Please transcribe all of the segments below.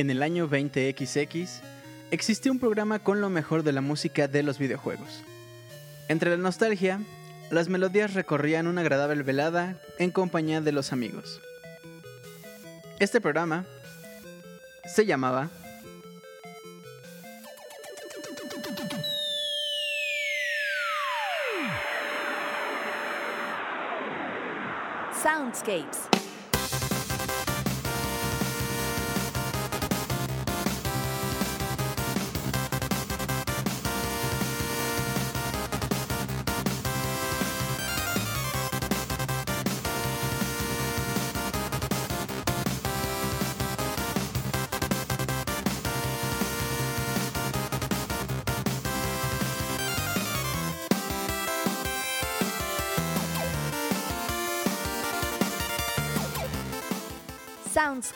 En el año 20XX existió un programa con lo mejor de la música de los videojuegos. Entre la nostalgia, las melodías recorrían una agradable velada en compañía de los amigos. Este programa se llamaba Soundscapes.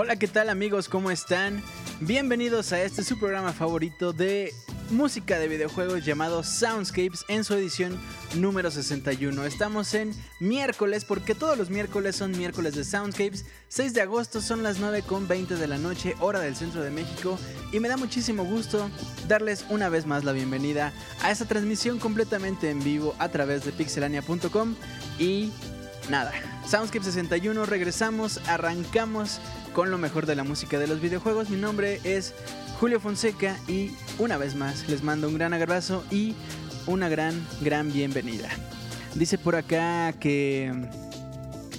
Hola, ¿qué tal amigos? ¿Cómo están? Bienvenidos a este su programa favorito de música de videojuegos llamado Soundscapes en su edición número 61. Estamos en miércoles porque todos los miércoles son miércoles de Soundscapes. 6 de agosto son las 9.20 de la noche, hora del centro de México. Y me da muchísimo gusto darles una vez más la bienvenida a esta transmisión completamente en vivo a través de pixelania.com. Y nada, Soundscape 61, regresamos, arrancamos con lo mejor de la música de los videojuegos. Mi nombre es Julio Fonseca y una vez más les mando un gran abrazo y una gran, gran bienvenida. Dice por acá que...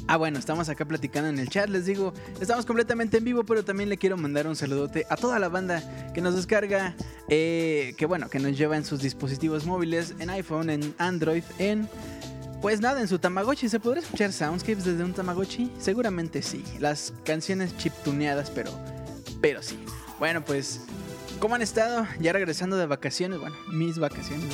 Ah, bueno, estamos acá platicando en el chat. Les digo, estamos completamente en vivo, pero también le quiero mandar un saludote a toda la banda que nos descarga, eh, que bueno, que nos lleva en sus dispositivos móviles, en iPhone, en Android, en pues nada, en su Tamagotchi, ¿se podrá escuchar soundscapes desde un Tamagotchi? Seguramente sí. Las canciones chiptuneadas, pero, pero sí. Bueno, pues, ¿cómo han estado? Ya regresando de vacaciones, bueno, mis vacaciones,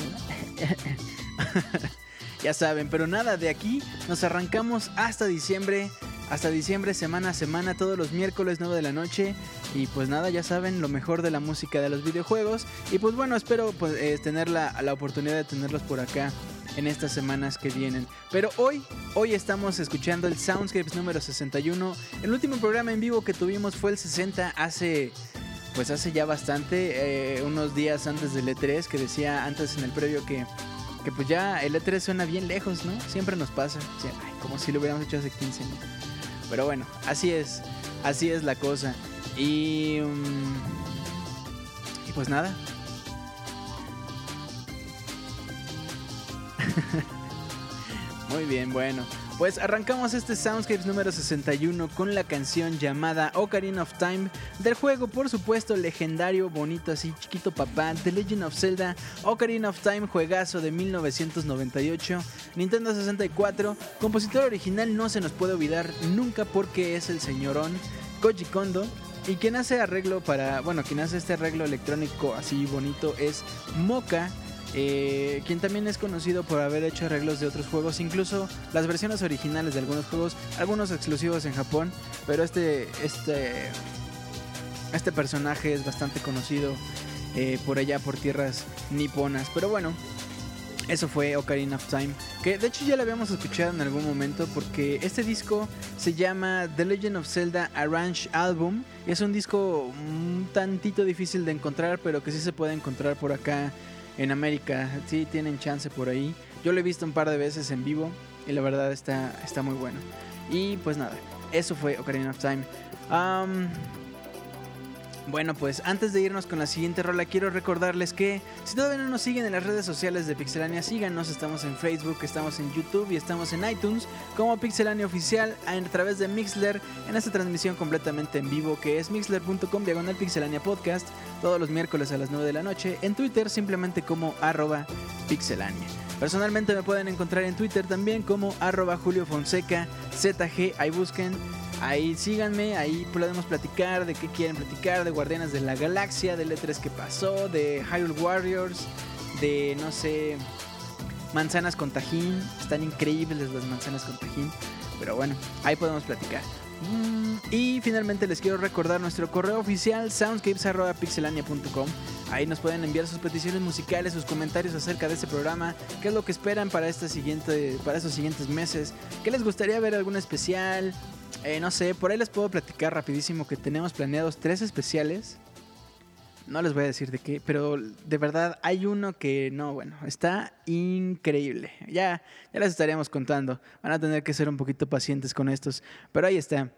ya saben, pero nada, de aquí nos arrancamos hasta diciembre. Hasta diciembre, semana a semana, todos los miércoles 9 de la noche. Y pues nada, ya saben, lo mejor de la música de los videojuegos. Y pues bueno, espero pues, eh, tener la, la oportunidad de tenerlos por acá en estas semanas que vienen. Pero hoy, hoy estamos escuchando el Soundscapes número 61. El último programa en vivo que tuvimos fue el 60 hace pues hace ya bastante, eh, unos días antes del E3, que decía antes en el previo que, que pues ya el E3 suena bien lejos, ¿no? Siempre nos pasa, como si lo hubiéramos hecho hace 15 años. Pero bueno, así es, así es la cosa. Y, mm, y pues nada, Muy bien, bueno. Pues arrancamos este Soundscapes número 61 con la canción llamada Ocarina of Time del juego, por supuesto, legendario, bonito, así chiquito papá, The Legend of Zelda, Ocarina of Time, juegazo de 1998, Nintendo 64, compositor original no se nos puede olvidar nunca porque es el señorón Koji Kondo. Y quien hace arreglo para, bueno, quien hace este arreglo electrónico así bonito es Moka eh, quien también es conocido por haber hecho arreglos de otros juegos, incluso las versiones originales de algunos juegos, algunos exclusivos en Japón, pero este, este, este personaje es bastante conocido eh, por allá, por tierras niponas. Pero bueno, eso fue Ocarina of Time, que de hecho ya lo habíamos escuchado en algún momento porque este disco se llama The Legend of Zelda Arrange Album. Es un disco un tantito difícil de encontrar, pero que sí se puede encontrar por acá en América. Sí, tienen chance por ahí. Yo lo he visto un par de veces en vivo y la verdad está, está muy bueno. Y pues nada, eso fue Ocarina of Time. Bueno, pues antes de irnos con la siguiente rola, quiero recordarles que si todavía no nos siguen en las redes sociales de Pixelania, síganos. Estamos en Facebook, estamos en YouTube y estamos en iTunes como Pixelania Oficial a través de Mixler en esta transmisión completamente en vivo que es mixler.com diagonal Pixelania Podcast todos los miércoles a las 9 de la noche, en Twitter simplemente como arroba pixelania. Personalmente me pueden encontrar en Twitter también como arroba Julio Fonseca ZG, ahí busquen, ahí síganme, ahí podemos platicar de qué quieren platicar, de Guardianes de la Galaxia, del E3 que pasó, de Hyrule Warriors, de no sé, manzanas con tajín, están increíbles las manzanas con tajín, pero bueno, ahí podemos platicar. Mm, y finalmente les quiero recordar nuestro correo oficial soundscapes.pixelania.com. Ahí nos pueden enviar sus peticiones musicales, sus comentarios acerca de este programa, qué es lo que esperan para, este siguiente, para estos siguientes meses, qué les gustaría ver algún especial. Eh, no sé, por ahí les puedo platicar rapidísimo que tenemos planeados tres especiales. No les voy a decir de qué, pero de verdad hay uno que no, bueno, está increíble. Ya, ya les estaríamos contando. Van a tener que ser un poquito pacientes con estos, pero ahí está.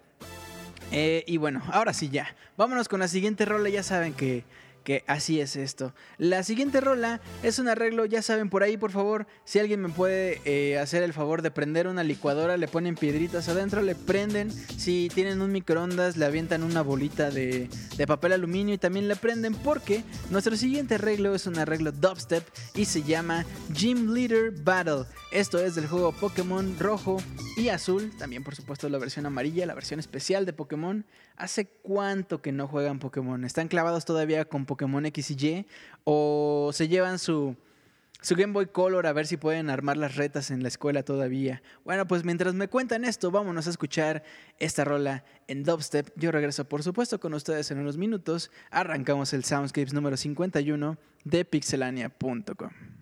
Eh, y bueno, ahora sí ya. Vámonos con la siguiente rola. Ya saben que que así es esto. La siguiente rola es un arreglo, ya saben por ahí, por favor, si alguien me puede eh, hacer el favor de prender una licuadora, le ponen piedritas adentro, le prenden, si tienen un microondas, le avientan una bolita de, de papel aluminio y también le prenden porque nuestro siguiente arreglo es un arreglo dubstep y se llama Gym Leader Battle. Esto es del juego Pokémon rojo y azul, también por supuesto la versión amarilla, la versión especial de Pokémon. ¿Hace cuánto que no juegan Pokémon? ¿Están clavados todavía con Pokémon X y Y? ¿O se llevan su, su Game Boy Color a ver si pueden armar las retas en la escuela todavía. Bueno, pues mientras me cuentan esto, vámonos a escuchar esta rola en dubstep. Yo regreso, por supuesto, con ustedes en unos minutos. Arrancamos el Soundscapes número 51 de pixelania.com.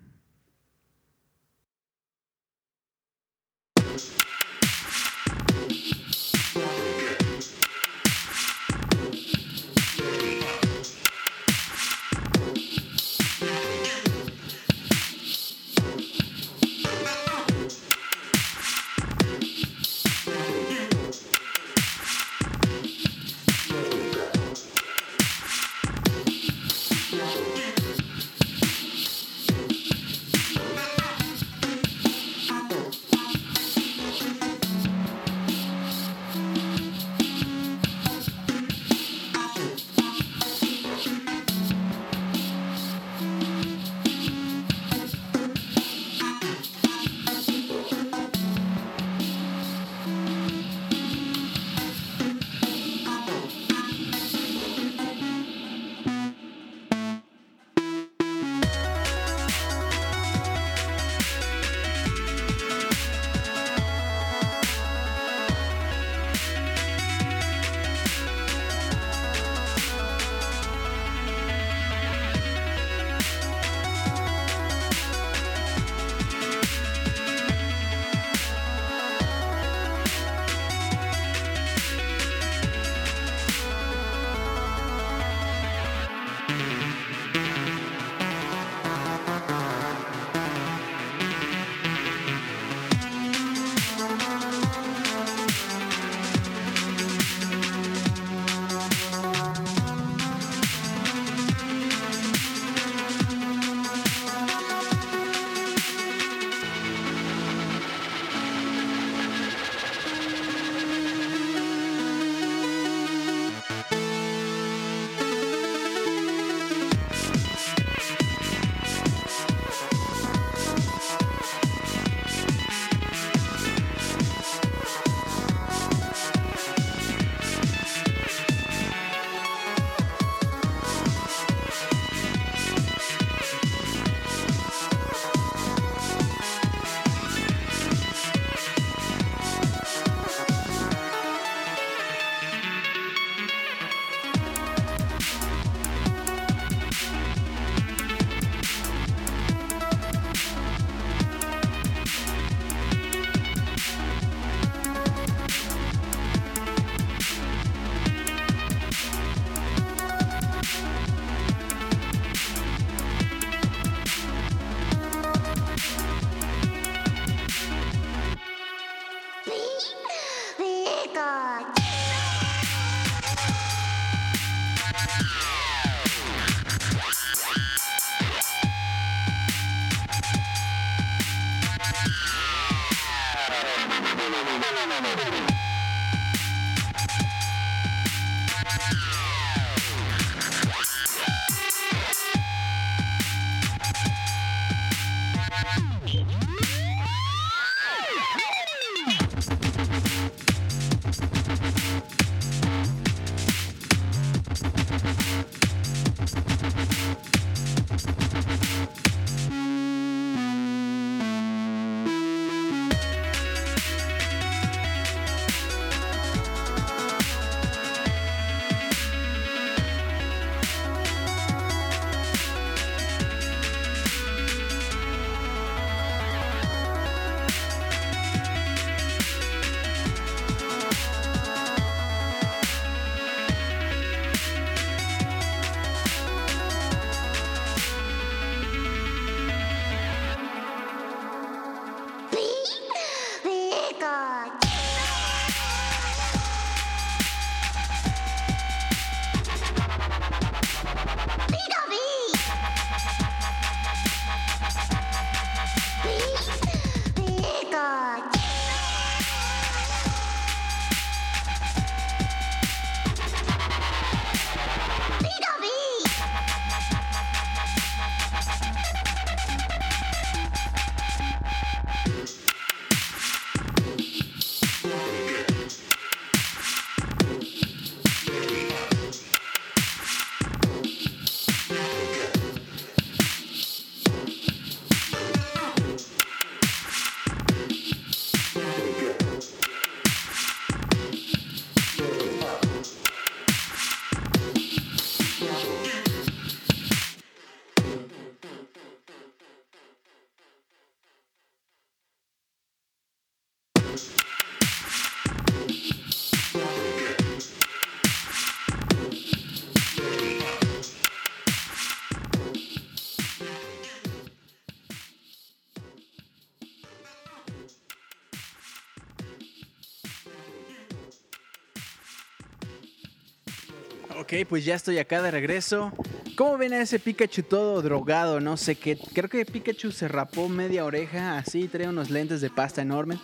pues ya estoy acá de regreso. ¿Cómo ven a ese Pikachu todo drogado? No sé qué. Creo que Pikachu se rapó media oreja así, trae unos lentes de pasta enormes.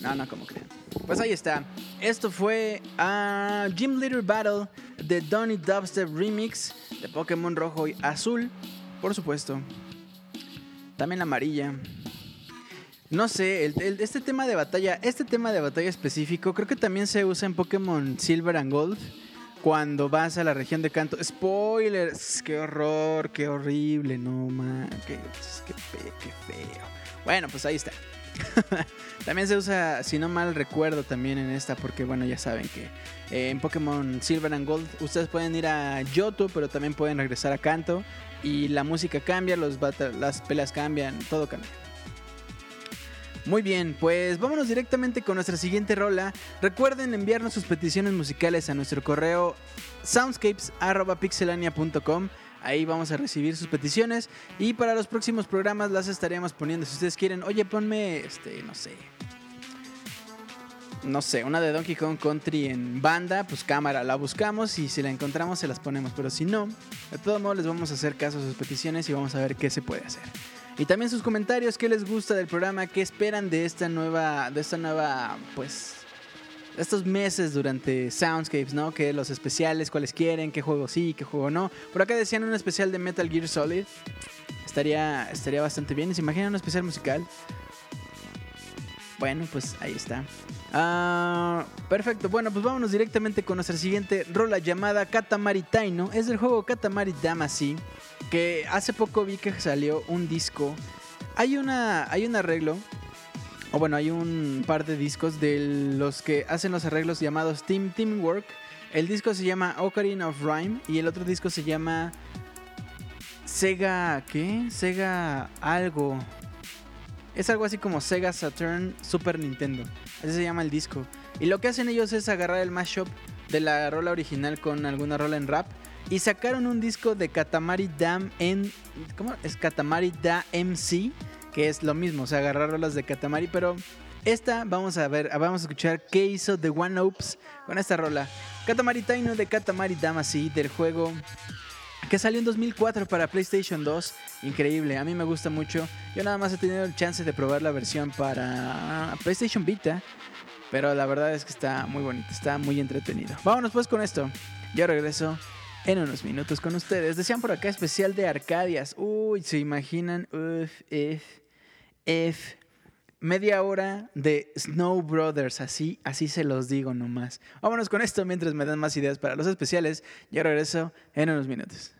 No, no, como creen. Pues ahí está. Esto fue a Gym Leader Battle de Donny Dubstep Remix de Pokémon Rojo y Azul, por supuesto. También amarilla. No sé, este tema de batalla, este tema de batalla específico, creo que también se usa en Pokémon Silver and Gold cuando vas a la región de canto. Spoilers, qué horror, qué horrible, no man, qué, qué, feo. Bueno, pues ahí está. también se usa, si no mal recuerdo, también en esta, porque bueno, ya saben que eh, en Pokémon Silver and Gold ustedes pueden ir a Yoto, pero también pueden regresar a Canto. Y la música cambia, los las peleas cambian, todo cambia. Muy bien, pues vámonos directamente con nuestra siguiente rola. Recuerden enviarnos sus peticiones musicales a nuestro correo soundscapes.pixelania.com. Ahí vamos a recibir sus peticiones y para los próximos programas las estaremos poniendo. Si ustedes quieren, oye, ponme, este, no sé, no sé, una de Donkey Kong Country en banda, pues cámara, la buscamos y si la encontramos se las ponemos. Pero si no, de todos modos les vamos a hacer caso a sus peticiones y vamos a ver qué se puede hacer. Y también sus comentarios, qué les gusta del programa, qué esperan de esta nueva, de esta nueva, pues, estos meses durante Soundscapes, ¿no? Que los especiales, cuáles quieren, qué juego sí, qué juego no. Por acá decían un especial de Metal Gear Solid. Estaría, estaría bastante bien. ¿Se imaginan un especial musical? Bueno, pues ahí está. Ah, perfecto, bueno, pues vámonos directamente con nuestra siguiente rola llamada Katamari Taino. Es del juego Katamari Damacy que hace poco vi que salió un disco. Hay, una, hay un arreglo, o bueno, hay un par de discos de los que hacen los arreglos llamados Team Teamwork. El disco se llama Ocarina of Rhyme y el otro disco se llama Sega, ¿qué? Sega algo. Es algo así como Sega Saturn Super Nintendo. Así se llama el disco. Y lo que hacen ellos es agarrar el mashup de la rola original con alguna rola en rap y sacaron un disco de Katamari Dam en. ¿Cómo? Es Katamari Da MC, que es lo mismo, o sea, agarrar rolas de Katamari, pero esta vamos a ver, vamos a escuchar qué hizo The One Opes con esta rola. Katamari Taino de Katamari Damacy del juego que salió en 2004 para PlayStation 2. Increíble, a mí me gusta mucho. Yo nada más he tenido el chance de probar la versión para PlayStation Vita, pero la verdad es que está muy bonito, está muy entretenido. Vámonos pues con esto. Yo regreso en unos minutos con ustedes. Decían por acá especial de Arcadias. Uy, se imaginan. Uf, if, if. Media hora de Snow Brothers, así, así se los digo nomás. Vámonos con esto mientras me dan más ideas para los especiales. Yo regreso en unos minutos.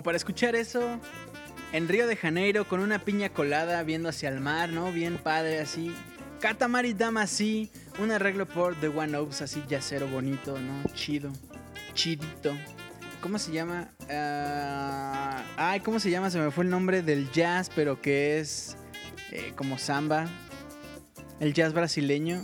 Como para escuchar eso en Río de Janeiro con una piña colada viendo hacia el mar, ¿no? Bien padre así. Katamari Dama así. Un arreglo por The One Oaks así yacero bonito, ¿no? Chido. Chidito. ¿Cómo se llama? Ah, ay, ¿cómo se llama? Se me fue el nombre del jazz, pero que es eh, como samba. El jazz brasileño.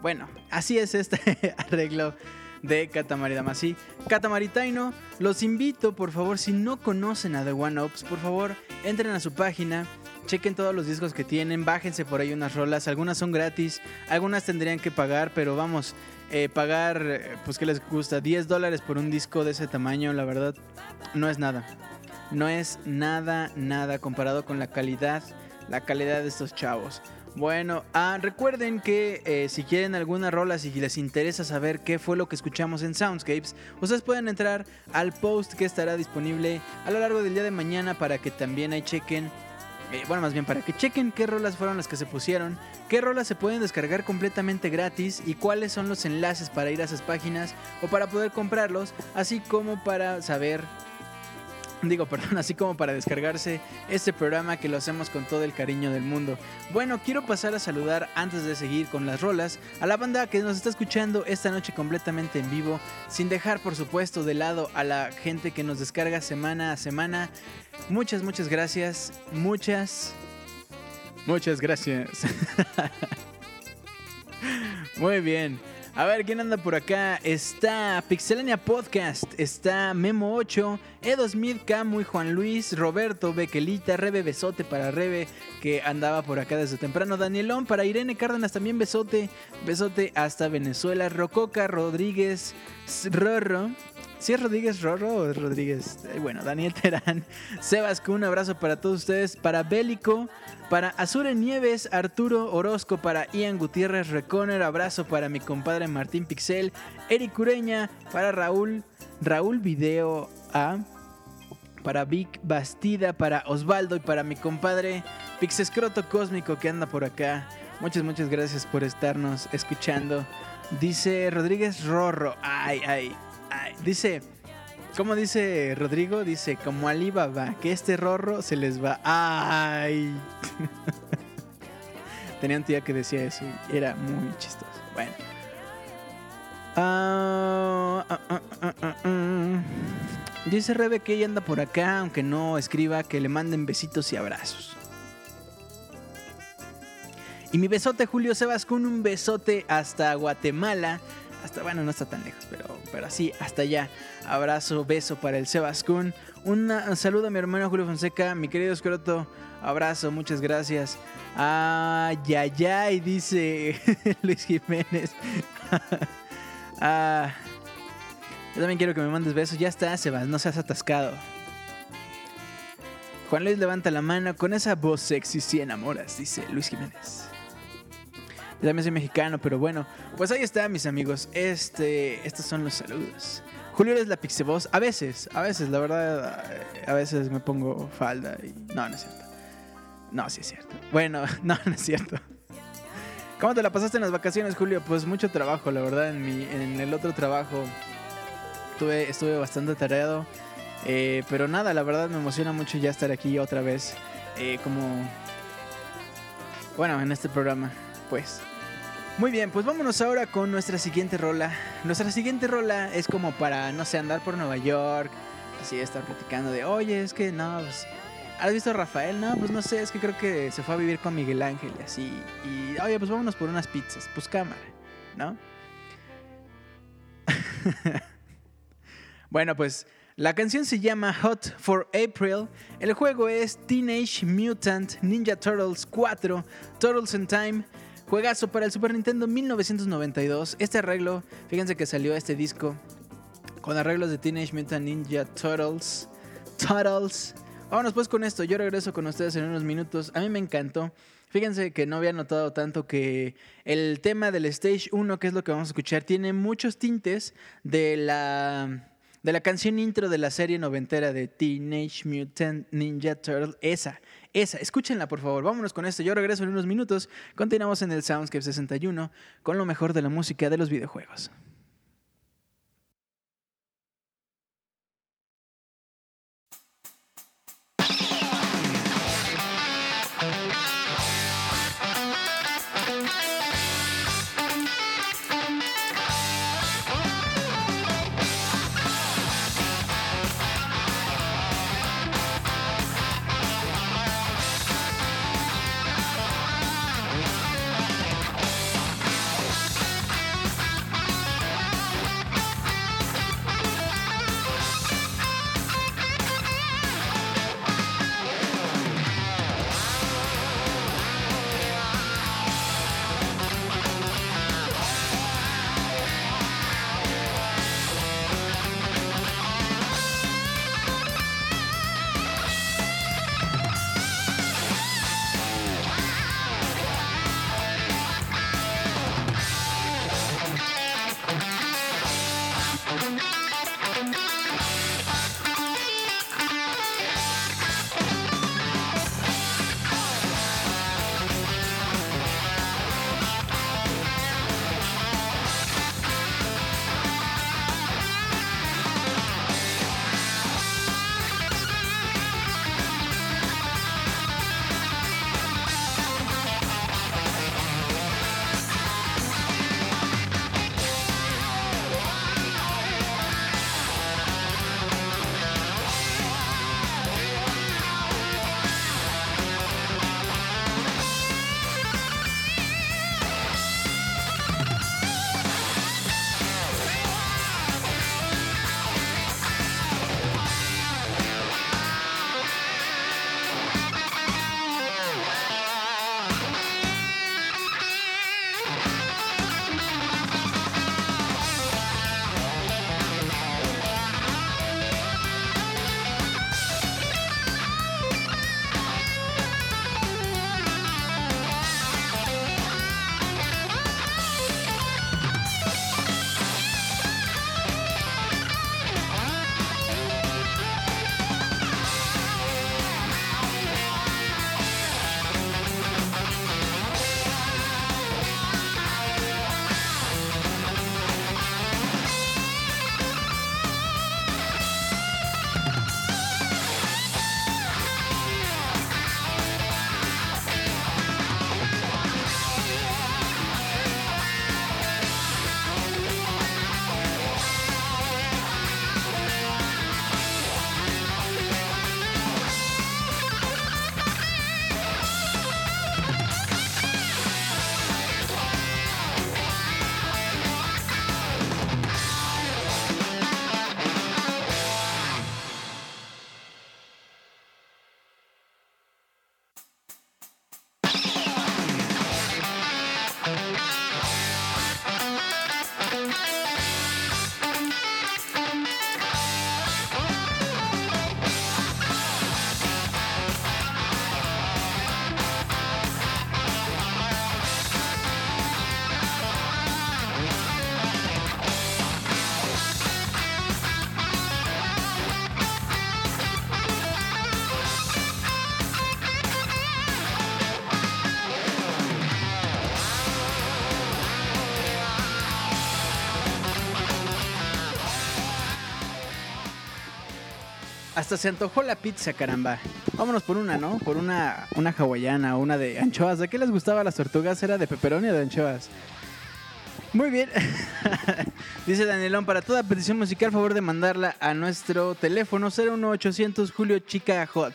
Bueno, así es este arreglo de Katamari Damacy. Katamari Taino, los invito, por favor, si no conocen a The One Ops, por favor, entren a su página, chequen todos los discos que tienen, bájense por ahí unas rolas, algunas son gratis, algunas tendrían que pagar, pero vamos, eh, pagar, eh, pues que les gusta, 10 dólares por un disco de ese tamaño, la verdad, no es nada. No es nada, nada comparado con la calidad, la calidad de estos chavos. Bueno, ah, recuerden que eh, si quieren alguna rola, si les interesa saber qué fue lo que escuchamos en Soundscapes, ustedes pueden entrar al post que estará disponible a lo largo del día de mañana para que también ahí chequen. Eh, bueno, más bien para que chequen qué rolas fueron las que se pusieron, qué rolas se pueden descargar completamente gratis y cuáles son los enlaces para ir a esas páginas o para poder comprarlos, así como para saber Digo, perdón, así como para descargarse este programa que lo hacemos con todo el cariño del mundo. Bueno, quiero pasar a saludar antes de seguir con las rolas a la banda que nos está escuchando esta noche completamente en vivo, sin dejar por supuesto de lado a la gente que nos descarga semana a semana. Muchas, muchas gracias. Muchas, muchas gracias. Muy bien. A ver, ¿quién anda por acá? Está Pixelania Podcast, está Memo 8, Edo Smith, Camu y Juan Luis, Roberto, Bequelita, Rebe Besote para Rebe, que andaba por acá desde temprano, Danielón, para Irene Cárdenas también Besote, Besote hasta Venezuela, Rococa, Rodríguez, Rorro, si es Rodríguez Rorro o Rodríguez. Bueno, Daniel Terán, Sebas, un abrazo para todos ustedes. Para Bélico, para Azure Nieves, Arturo Orozco, para Ian Gutiérrez Reconer, abrazo para mi compadre Martín Pixel, Eric Ureña, para Raúl, Raúl Video A, para Vic Bastida, para Osvaldo y para mi compadre Pixescroto Cósmico que anda por acá. Muchas, muchas gracias por estarnos escuchando. Dice Rodríguez Rorro, ay, ay, dice, ¿cómo dice Rodrigo? Dice, como Alibaba, que este rorro se les va. ¡Ay! Tenía un tía que decía eso y era muy chistoso. Bueno. Ah, ah, ah, dice Rebe que ella anda por acá, aunque no escriba, que le manden besitos y abrazos. Y mi besote Julio Sebas con un besote hasta Guatemala hasta, bueno, no está tan lejos, pero, pero así, hasta allá. Abrazo, beso para el Sebascún. un saludo a mi hermano Julio Fonseca, mi querido Escroto. Abrazo, muchas gracias. Ay, ay, ay, dice Luis Jiménez. ah, yo también quiero que me mandes besos. Ya está, Sebas, no seas atascado. Juan Luis levanta la mano con esa voz sexy si enamoras, dice Luis Jiménez. Yo también soy mexicano, pero bueno, pues ahí está, mis amigos. Este, estos son los saludos. Julio es la Pixeboss. A veces, a veces, la verdad, a veces me pongo falda y. No, no es cierto. No, sí es cierto. Bueno, no, no es cierto. ¿Cómo te la pasaste en las vacaciones, Julio? Pues mucho trabajo, la verdad. En, mi, en el otro trabajo tuve, estuve bastante tareado. Eh, pero nada, la verdad me emociona mucho ya estar aquí otra vez. Eh, como. Bueno, en este programa, pues. Muy bien, pues vámonos ahora con nuestra siguiente rola. Nuestra siguiente rola es como para, no sé, andar por Nueva York, así estar platicando de, oye, es que no, pues, ¿has visto a Rafael? No, pues no sé, es que creo que se fue a vivir con Miguel Ángel y así. Y, oye, pues vámonos por unas pizzas, pues cámara, ¿no? bueno, pues la canción se llama Hot for April. El juego es Teenage Mutant Ninja Turtles 4, Turtles in Time. Juegazo para el Super Nintendo 1992. Este arreglo, fíjense que salió este disco con arreglos de Teenage Mutant Ninja Turtles. Turtles. Vámonos pues con esto. Yo regreso con ustedes en unos minutos. A mí me encantó. Fíjense que no había notado tanto que el tema del Stage 1, que es lo que vamos a escuchar, tiene muchos tintes de la, de la canción intro de la serie noventera de Teenage Mutant Ninja Turtle. Esa, esa. Escúchenla, por favor. Vámonos con esto. Yo regreso en unos minutos. Continuamos en el Soundscape 61 con lo mejor de la música de los videojuegos. Hasta se antojó la pizza, caramba. Vámonos por una, ¿no? Por una, una hawaiana una de anchoas. ¿De qué les gustaba las tortugas? ¿Era de pepperoni o de anchoas? Muy bien. Dice Danielón, para toda petición musical, favor de mandarla a nuestro teléfono 01800 Julio Chica Hot.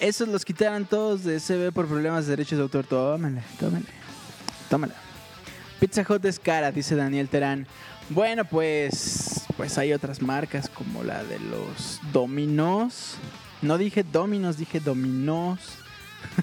Esos los quitaron todos de CB por problemas de derechos de autor. Tómala, tómala. Tómala. Pizza Hot es cara, dice Daniel Terán. Bueno, pues, pues hay otras marcas como la de los Dominos. No dije Dominos, dije Dominos.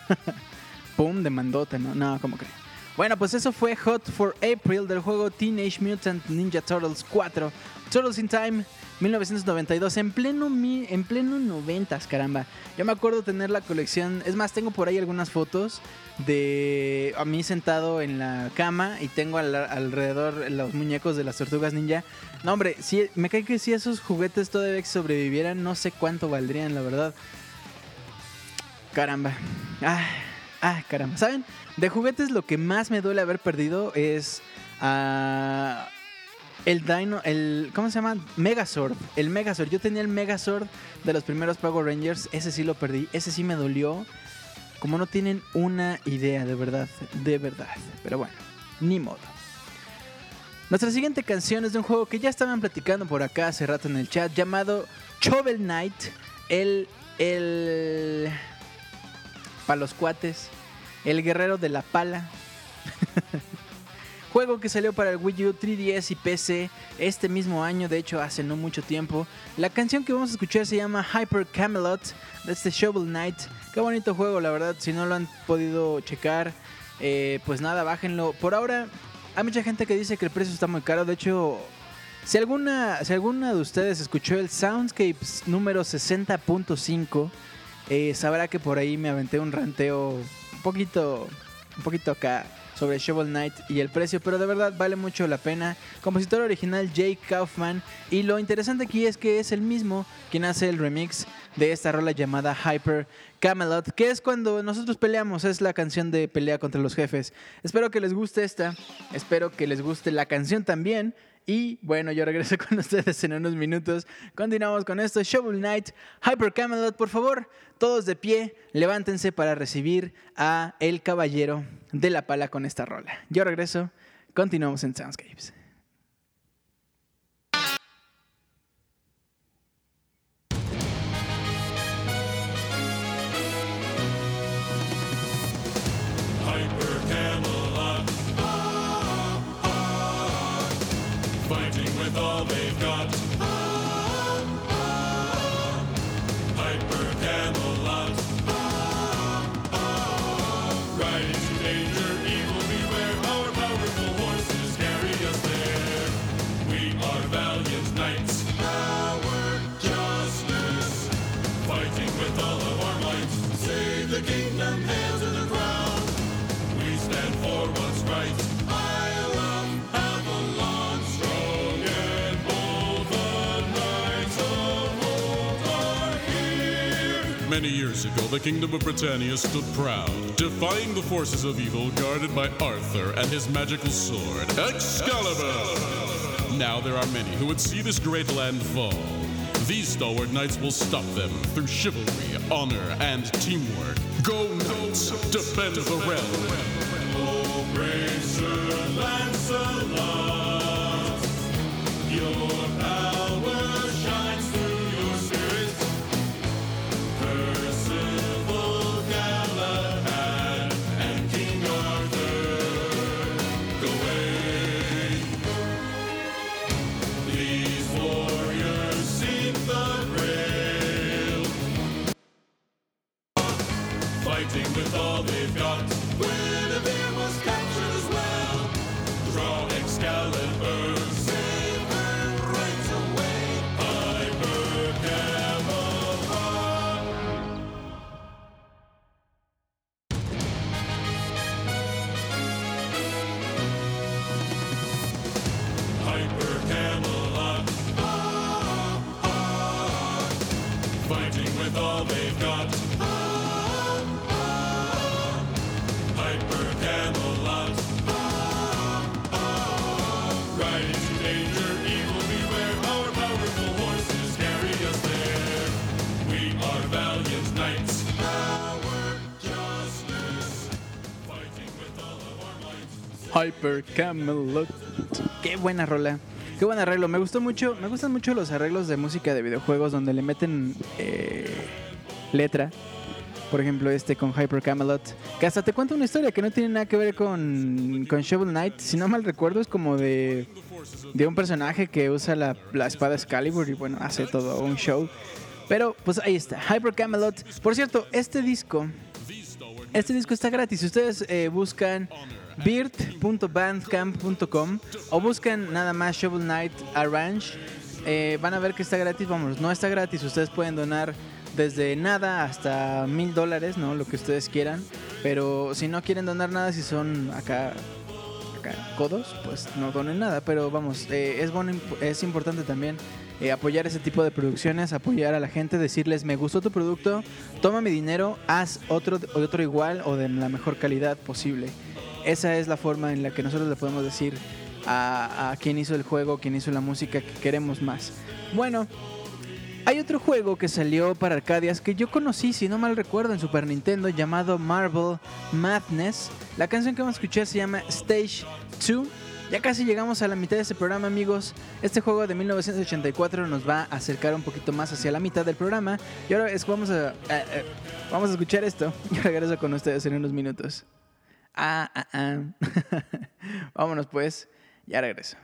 Pum, de mandota, ¿no? No, ¿cómo crees? Bueno, pues eso fue Hot for April del juego Teenage Mutant Ninja Turtles 4. Turtles in Time 1992, en pleno, en pleno 90, caramba. Yo me acuerdo tener la colección, es más, tengo por ahí algunas fotos de a mí sentado en la cama y tengo alrededor los muñecos de las tortugas ninja. No, hombre, si, me cae que si esos juguetes todavía sobrevivieran, no sé cuánto valdrían, la verdad. Caramba. Ah, ah, caramba. ¿Saben? De juguetes lo que más me duele haber perdido es... Uh, el Dino, el, ¿cómo se llama? Megazord. El Megazord. Yo tenía el Megazord de los primeros Power Rangers. Ese sí lo perdí. Ese sí me dolió. Como no tienen una idea, de verdad. De verdad. Pero bueno, ni modo. Nuestra siguiente canción es de un juego que ya estaban platicando por acá hace rato en el chat. Llamado Chovel Knight. El. El. Para los cuates. El guerrero de la pala. Juego que salió para el Wii U, 3DS y PC este mismo año, de hecho hace no mucho tiempo. La canción que vamos a escuchar se llama Hyper Camelot de este Shovel Knight. Qué bonito juego, la verdad. Si no lo han podido checar, eh, pues nada, bájenlo. Por ahora, hay mucha gente que dice que el precio está muy caro. De hecho, si alguna, si alguna de ustedes escuchó el Soundscapes número 60.5, eh, sabrá que por ahí me aventé un ranteo un poquito, un poquito acá sobre Shovel Knight y el precio, pero de verdad vale mucho la pena. Compositor original Jake Kaufman y lo interesante aquí es que es el mismo quien hace el remix de esta rola llamada Hyper Camelot, que es cuando nosotros peleamos, es la canción de pelea contra los jefes. Espero que les guste esta, espero que les guste la canción también. Y bueno, yo regreso con ustedes en unos minutos. Continuamos con esto. Shovel Knight, Hyper Camelot, por favor, todos de pie, levántense para recibir a el caballero de la pala con esta rola. Yo regreso, continuamos en Soundscapes. Many years ago, the kingdom of Britannia stood proud, defying the forces of evil guarded by Arthur and his magical sword, Excalibur. Now there are many who would see this great land fall. These stalwart knights will stop them through chivalry, honor, and teamwork. Go knights, defend the realm. Brave Sir Lancelot, your power they've got. Guinevere was captured as well. Draw Excalibur. Hyper Camelot. Qué buena rola. Qué buen arreglo. Me gustó mucho. Me gustan mucho los arreglos de música de videojuegos donde le meten eh, letra. Por ejemplo, este con Hyper Camelot. Que hasta te cuenta una historia que no tiene nada que ver con, con Shovel Knight. Si no mal recuerdo, es como de, de un personaje que usa la, la espada Excalibur y bueno, hace todo un show. Pero pues ahí está, Hyper Camelot. Por cierto, este disco Este disco está gratis. Si ustedes eh, buscan beard.bandcamp.com o buscan nada más Shovel Knight Arrange, eh, van a ver que está gratis. Vamos, no está gratis. Ustedes pueden donar desde nada hasta mil dólares, ¿no? Lo que ustedes quieran. Pero si no quieren donar nada, si son acá, acá codos, pues no donen nada. Pero vamos, eh, es, bueno, es importante también eh, apoyar ese tipo de producciones, apoyar a la gente, decirles me gustó tu producto, toma mi dinero, haz otro, otro igual o de la mejor calidad posible. Esa es la forma en la que nosotros le podemos decir a, a quien hizo el juego, quien hizo la música, que queremos más. Bueno, hay otro juego que salió para Arcadias que yo conocí, si no mal recuerdo, en Super Nintendo llamado Marvel Madness. La canción que vamos a escuchar se llama Stage 2. Ya casi llegamos a la mitad de este programa, amigos. Este juego de 1984 nos va a acercar un poquito más hacia la mitad del programa. Y ahora es, vamos, a, vamos a escuchar esto. Yo regreso con ustedes en unos minutos. Ah, ah, ah. Vámonos pues. Ya regreso.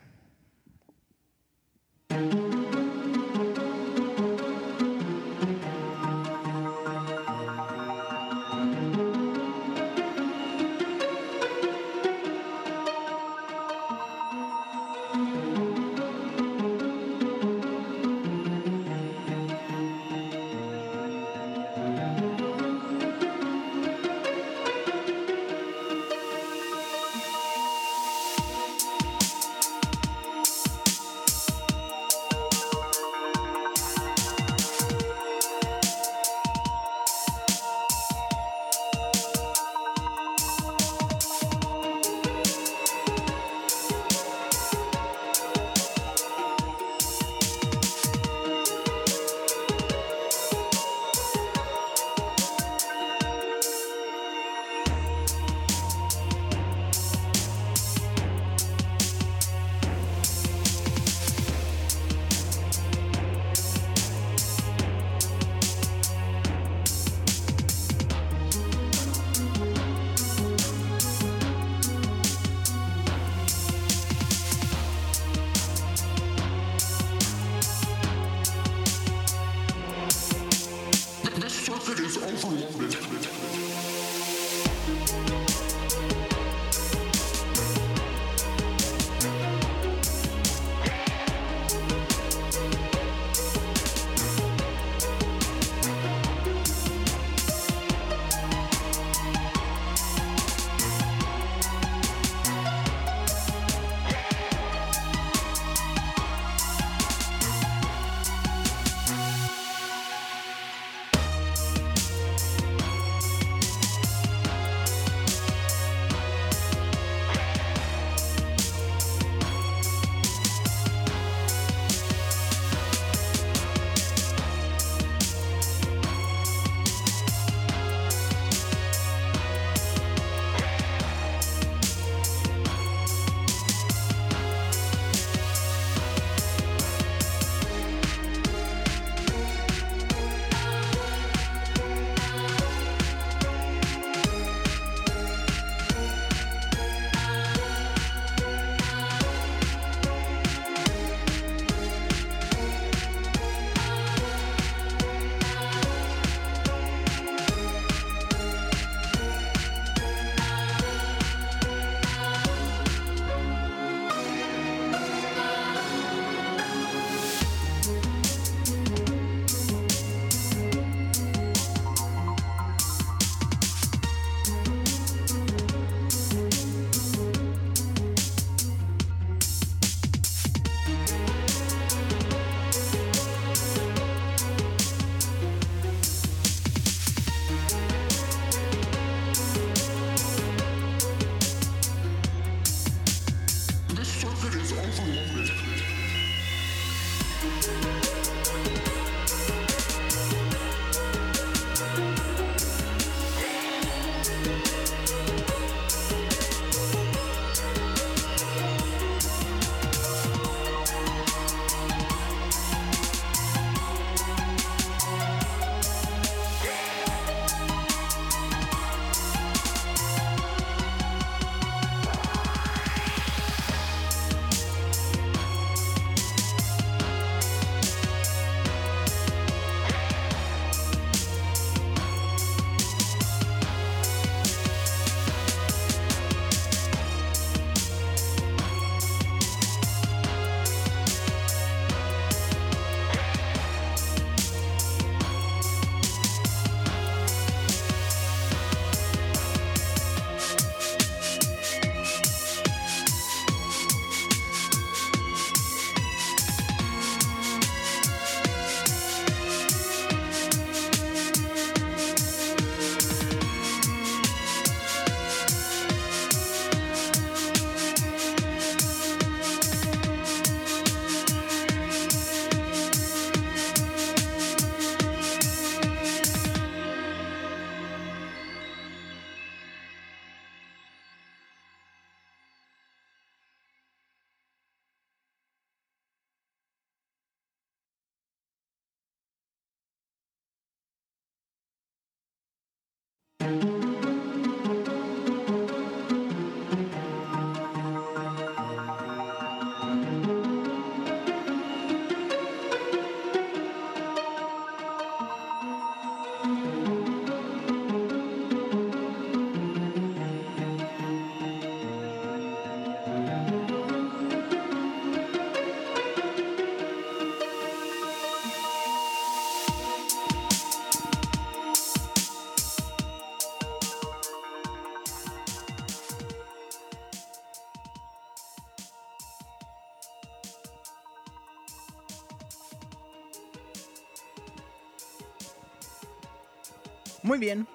Muy bien,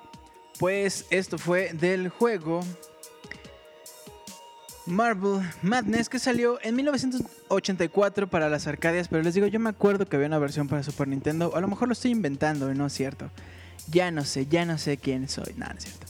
pues esto fue del juego Marble Madness que salió en 1984 para las Arcadias, pero les digo, yo me acuerdo que había una versión para Super Nintendo, a lo mejor lo estoy inventando, no es cierto. Ya no sé, ya no sé quién soy, nada, no es cierto.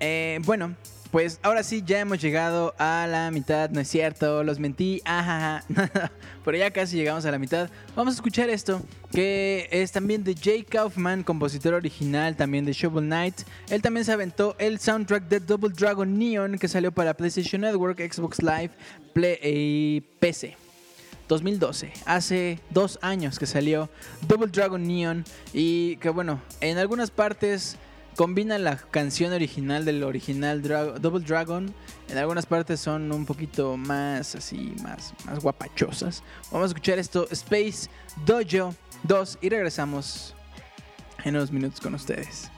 Eh, bueno, pues ahora sí, ya hemos llegado a la mitad, no es cierto, los mentí, ajá, pero ya casi llegamos a la mitad. Vamos a escuchar esto, que es también de Jay Kaufman, compositor original también de Shovel Knight. Él también se aventó el soundtrack de Double Dragon Neon, que salió para PlayStation Network, Xbox Live Play y PC. 2012, hace dos años que salió Double Dragon Neon y que bueno, en algunas partes combina la canción original del original Double Dragon. En algunas partes son un poquito más así, más, más guapachosas. Vamos a escuchar esto, Space Dojo 2, y regresamos en unos minutos con ustedes.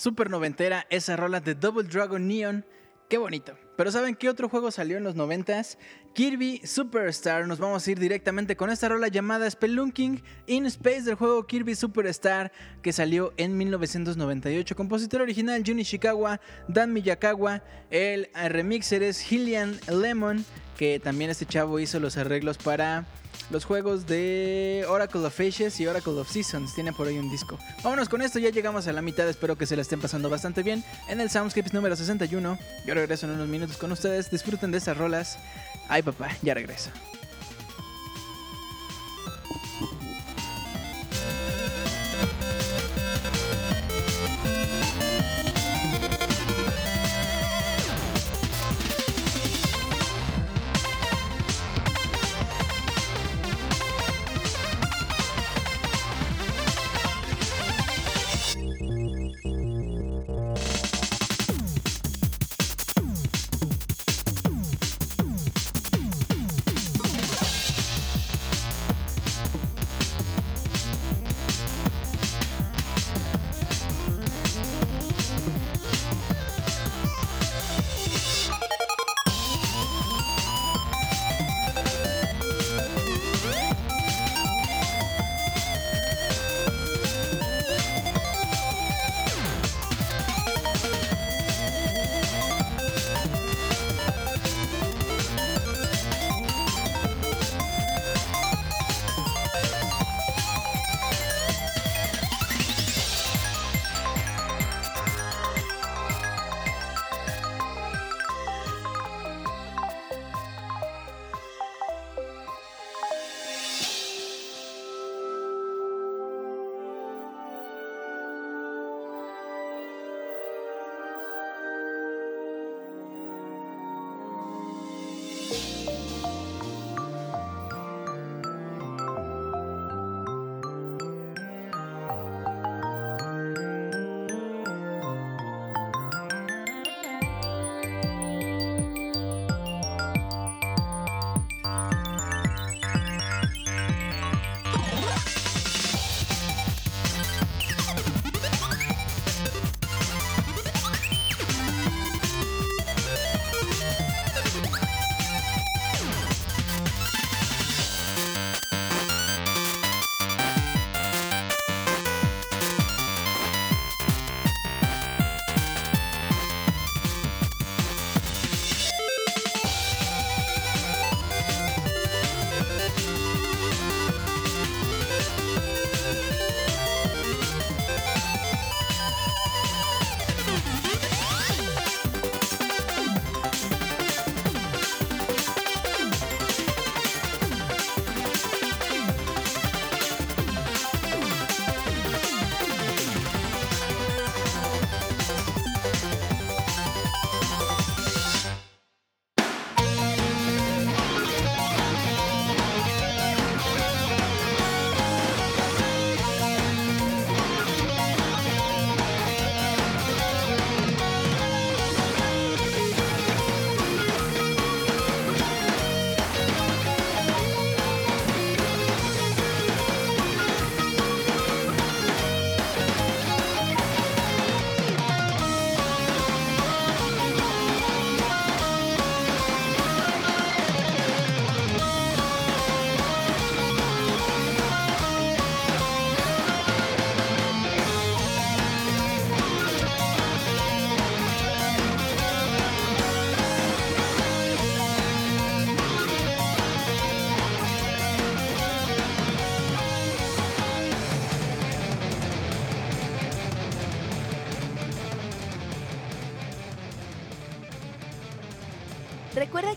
Super noventera esa rola de Double Dragon Neon. Qué bonito. Pero ¿saben qué otro juego salió en los noventas? Kirby Superstar. Nos vamos a ir directamente con esta rola llamada Spelunking in Space del juego Kirby Superstar que salió en 1998. Compositor original Jun Ishikawa, Dan Miyakawa. El remixer es Hillian Lemon, que también este chavo hizo los arreglos para los juegos de Oracle of Ages y Oracle of Seasons. Tiene por ahí un disco. Vámonos con esto, ya llegamos a la mitad. Espero que se la estén pasando bastante bien en el Soundscapes número 61. Yo regreso en unos minutos con ustedes. Disfruten de estas rolas. Ay, papá, ya regreso.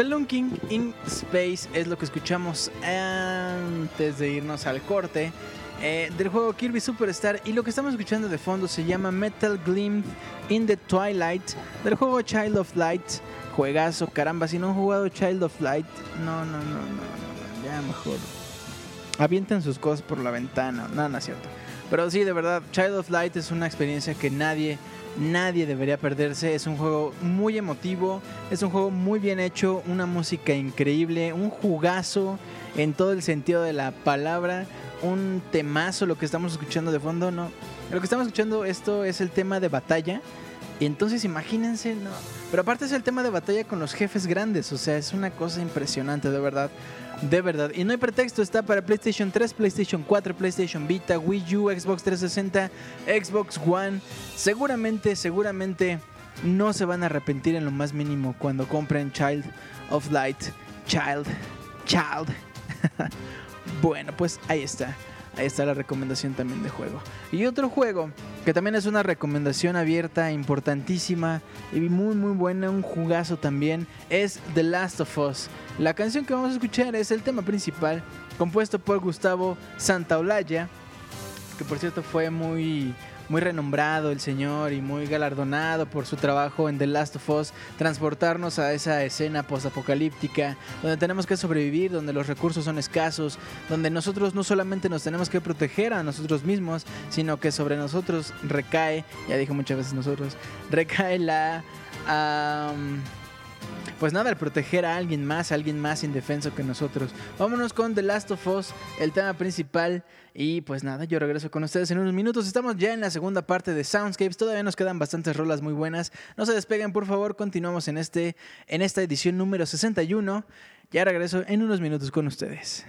Spelunking in Space es lo que escuchamos antes de irnos al corte eh, del juego Kirby Superstar y lo que estamos escuchando de fondo se llama Metal Gleam in the Twilight del juego Child of Light. Juegazo, caramba, si no han jugado Child of Light, no, no, no, no, no, ya mejor. Avienten sus cosas por la ventana, no, no es cierto. Pero sí, de verdad, Child of Light es una experiencia que nadie nadie debería perderse. Es un juego muy emotivo, es un juego muy bien hecho, una música increíble, un jugazo en todo el sentido de la palabra, un temazo lo que estamos escuchando de fondo, no. Lo que estamos escuchando esto es el tema de batalla. Y entonces imagínense, no. Pero aparte es el tema de batalla con los jefes grandes, o sea, es una cosa impresionante, de verdad. De verdad. Y no hay pretexto, está para PlayStation 3, PlayStation 4, PlayStation Vita, Wii U, Xbox 360, Xbox One. Seguramente, seguramente no se van a arrepentir en lo más mínimo cuando compren Child of Light. Child. Child. bueno, pues ahí está. Ahí está la recomendación también de juego. Y otro juego que también es una recomendación abierta, importantísima y muy muy buena, un jugazo también, es The Last of Us. La canción que vamos a escuchar es el tema principal, compuesto por Gustavo Santaolalla, que por cierto fue muy muy renombrado el señor y muy galardonado por su trabajo en The Last of Us, transportarnos a esa escena postapocalíptica donde tenemos que sobrevivir, donde los recursos son escasos, donde nosotros no solamente nos tenemos que proteger a nosotros mismos, sino que sobre nosotros recae, ya dije muchas veces nosotros, recae la pues nada, el proteger a alguien más, alguien más indefenso que nosotros. Vámonos con The Last of Us, el tema principal. Y pues nada, yo regreso con ustedes en unos minutos. Estamos ya en la segunda parte de Soundscapes. Todavía nos quedan bastantes rolas muy buenas. No se despeguen, por favor. Continuamos en, este, en esta edición número 61. Ya regreso en unos minutos con ustedes.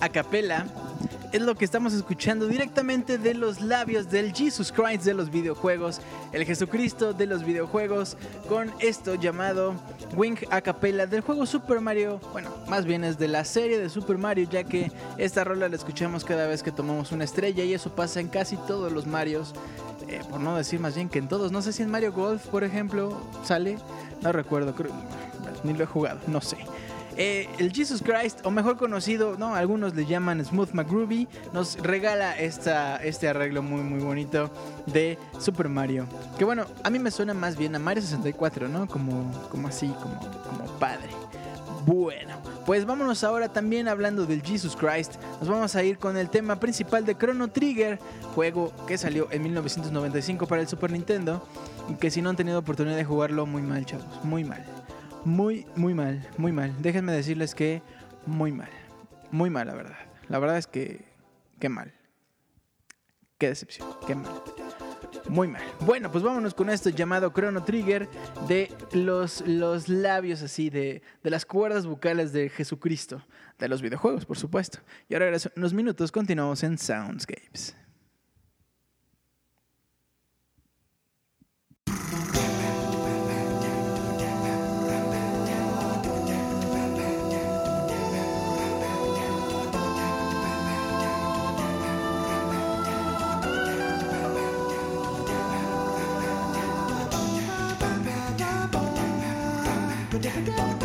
A capella es lo que estamos escuchando directamente de los labios del Jesus Christ de los videojuegos, el Jesucristo de los videojuegos, con esto llamado Wing a capella del juego Super Mario, bueno, más bien es de la serie de Super Mario, ya que esta rola la escuchamos cada vez que tomamos una estrella y eso pasa en casi todos los Marios, eh, por no decir más bien que en todos, no sé si en Mario Golf, por ejemplo, sale, no recuerdo, creo, ni lo he jugado, no sé. Eh, el Jesus Christ, o mejor conocido, ¿no? Algunos le llaman Smooth McGroovy, nos regala esta, este arreglo muy muy bonito de Super Mario. Que bueno, a mí me suena más bien a Mario 64, ¿no? Como, como así, como, como padre. Bueno, pues vámonos ahora también hablando del Jesus Christ. Nos vamos a ir con el tema principal de Chrono Trigger, juego que salió en 1995 para el Super Nintendo. Y que si no han tenido oportunidad de jugarlo, muy mal, chavos, muy mal. Muy, muy mal, muy mal. Déjenme decirles que muy mal. Muy mal, la verdad. La verdad es que, qué mal. Qué decepción, qué mal. Muy mal. Bueno, pues vámonos con esto llamado Chrono Trigger de los, los labios así, de, de las cuerdas vocales de Jesucristo. De los videojuegos, por supuesto. Y ahora, en unos minutos, continuamos en Soundscapes. Go.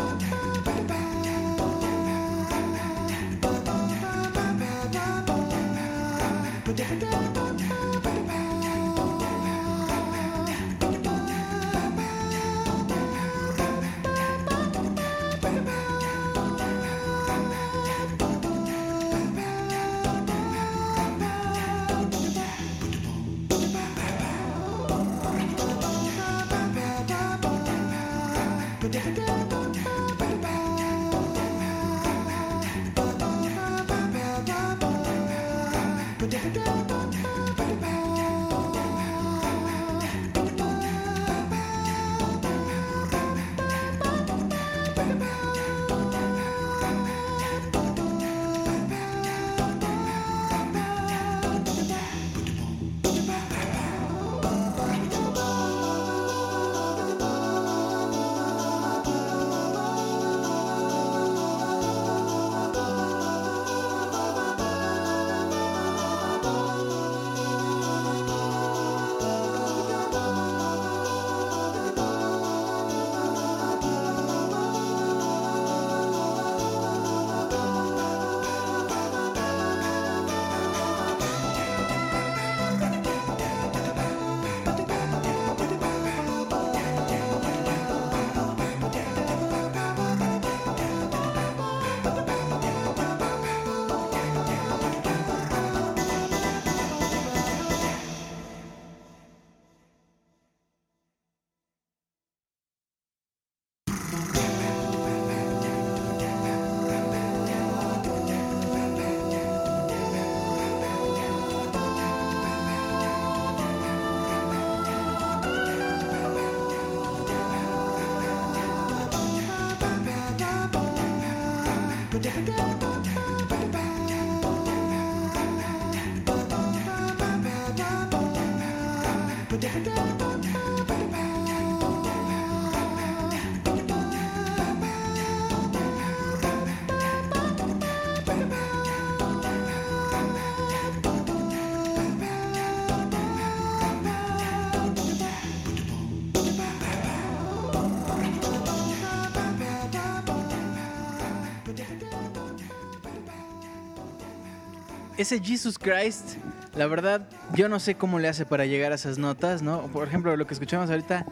Ese Jesus Christ, la verdad, yo no sé cómo le hace para llegar a esas notas, ¿no? Por ejemplo, lo que escuchamos ahorita.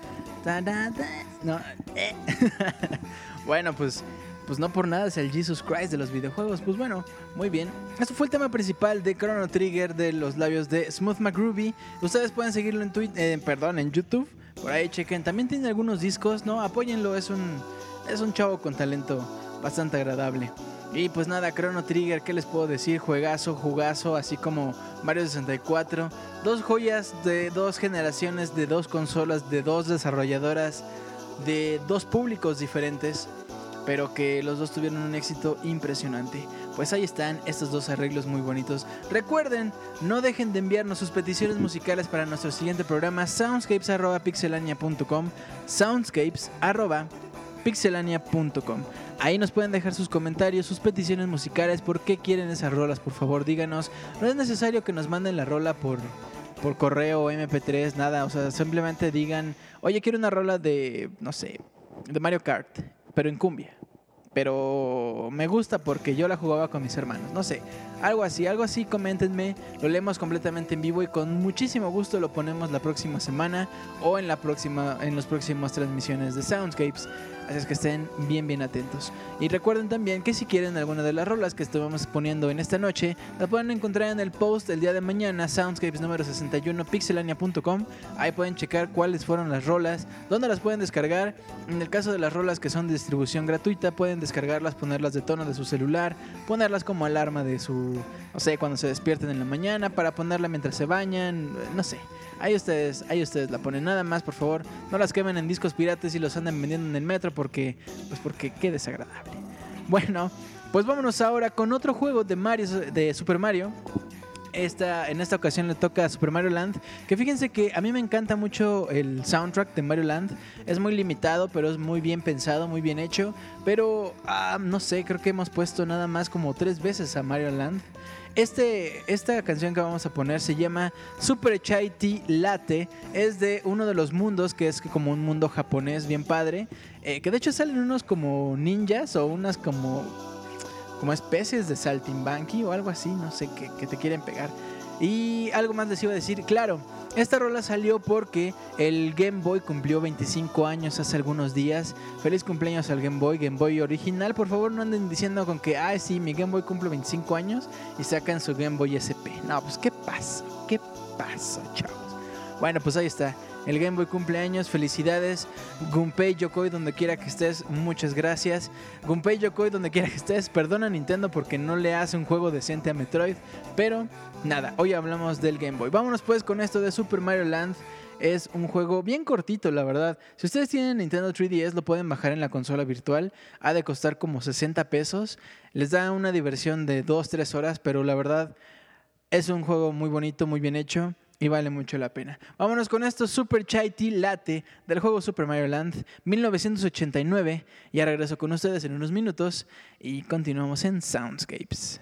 No, eh. bueno, pues, pues no por nada es el Jesus Christ de los videojuegos. Pues bueno, muy bien. Esto fue el tema principal de Chrono Trigger de los labios de Smooth McGroovy. Ustedes pueden seguirlo en Twitter, eh, perdón, en YouTube. Por ahí chequen. También tiene algunos discos, ¿no? Apóyenlo, es un, es un chavo con talento bastante agradable. Y pues nada, Chrono Trigger, ¿qué les puedo decir? Juegazo, jugazo, así como Mario 64. Dos joyas de dos generaciones, de dos consolas, de dos desarrolladoras, de dos públicos diferentes, pero que los dos tuvieron un éxito impresionante. Pues ahí están estos dos arreglos muy bonitos. Recuerden, no dejen de enviarnos sus peticiones musicales para nuestro siguiente programa, soundscapes.pixelania.com. Soundscapes.pixelania.com. Ahí nos pueden dejar sus comentarios, sus peticiones musicales, por qué quieren esas rolas, por favor díganos. No es necesario que nos manden la rola por, por correo, MP3, nada. O sea, simplemente digan, oye, quiero una rola de, no sé, de Mario Kart, pero en cumbia. Pero me gusta porque yo la jugaba con mis hermanos. No sé, algo así, algo así, coméntenme. Lo leemos completamente en vivo y con muchísimo gusto lo ponemos la próxima semana o en la próxima, en los próximos transmisiones de Soundscapes. Así es que estén bien, bien atentos. Y recuerden también que si quieren alguna de las rolas que estuvimos poniendo en esta noche, la pueden encontrar en el post el día de mañana, Soundscapes número 61, pixelania.com. Ahí pueden checar cuáles fueron las rolas, dónde las pueden descargar. En el caso de las rolas que son de distribución gratuita, pueden descargarlas, ponerlas de tono de su celular, ponerlas como alarma de su, no sé, cuando se despierten en la mañana, para ponerla mientras se bañan, no sé. Ahí ustedes, ahí ustedes la ponen. Nada más, por favor, no las quemen en discos pirates y los anden vendiendo en el metro porque, pues porque qué desagradable. Bueno, pues vámonos ahora con otro juego de Mario, de Super Mario. Esta, en esta ocasión le toca Super Mario Land. Que fíjense que a mí me encanta mucho el soundtrack de Mario Land. Es muy limitado, pero es muy bien pensado, muy bien hecho. Pero ah, no sé, creo que hemos puesto nada más como tres veces a Mario Land. Este, esta canción que vamos a poner se llama Super Chai Tea Latte. Es de uno de los mundos que es como un mundo japonés bien padre. Eh, que de hecho salen unos como ninjas o unas como, como especies de saltimbanqui o algo así, no sé, que, que te quieren pegar. Y algo más les iba a decir, claro, esta rola salió porque el Game Boy cumplió 25 años hace algunos días. Feliz cumpleaños al Game Boy, Game Boy original. Por favor, no anden diciendo con que, ah, sí, mi Game Boy cumple 25 años y sacan su Game Boy SP. No, pues, ¿qué pasa? ¿Qué pasa, chavos? Bueno, pues ahí está. El Game Boy cumpleaños, felicidades. Gunpei Yokoi, donde quiera que estés, muchas gracias. Gunpei Yokoi, donde quiera que estés, perdona a Nintendo porque no le hace un juego decente a Metroid. Pero nada, hoy hablamos del Game Boy. Vámonos pues con esto de Super Mario Land. Es un juego bien cortito, la verdad. Si ustedes tienen Nintendo 3DS, lo pueden bajar en la consola virtual. Ha de costar como 60 pesos. Les da una diversión de 2-3 horas, pero la verdad es un juego muy bonito, muy bien hecho y vale mucho la pena. Vámonos con esto, Super Chai Tea Latte del juego Super Mario Land 1989. Ya regreso con ustedes en unos minutos y continuamos en Soundscapes.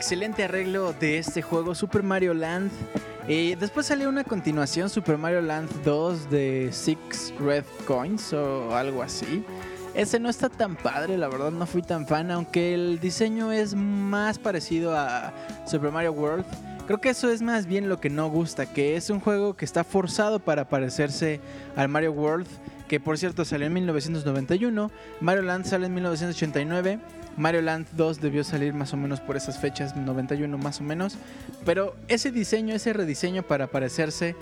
Excelente arreglo de este juego, Super Mario Land. Eh, después salió una continuación, Super Mario Land 2 de Six Red Coins o algo así. Ese no está tan padre, la verdad no fui tan fan, aunque el diseño es más parecido a Super Mario World. Creo que eso es más bien lo que no gusta, que es un juego que está forzado para parecerse al Mario World, que por cierto salió en 1991, Mario Land sale en 1989, Mario Land 2 debió salir más o menos por esas fechas, 91 más o menos, pero ese diseño, ese rediseño para parecerse,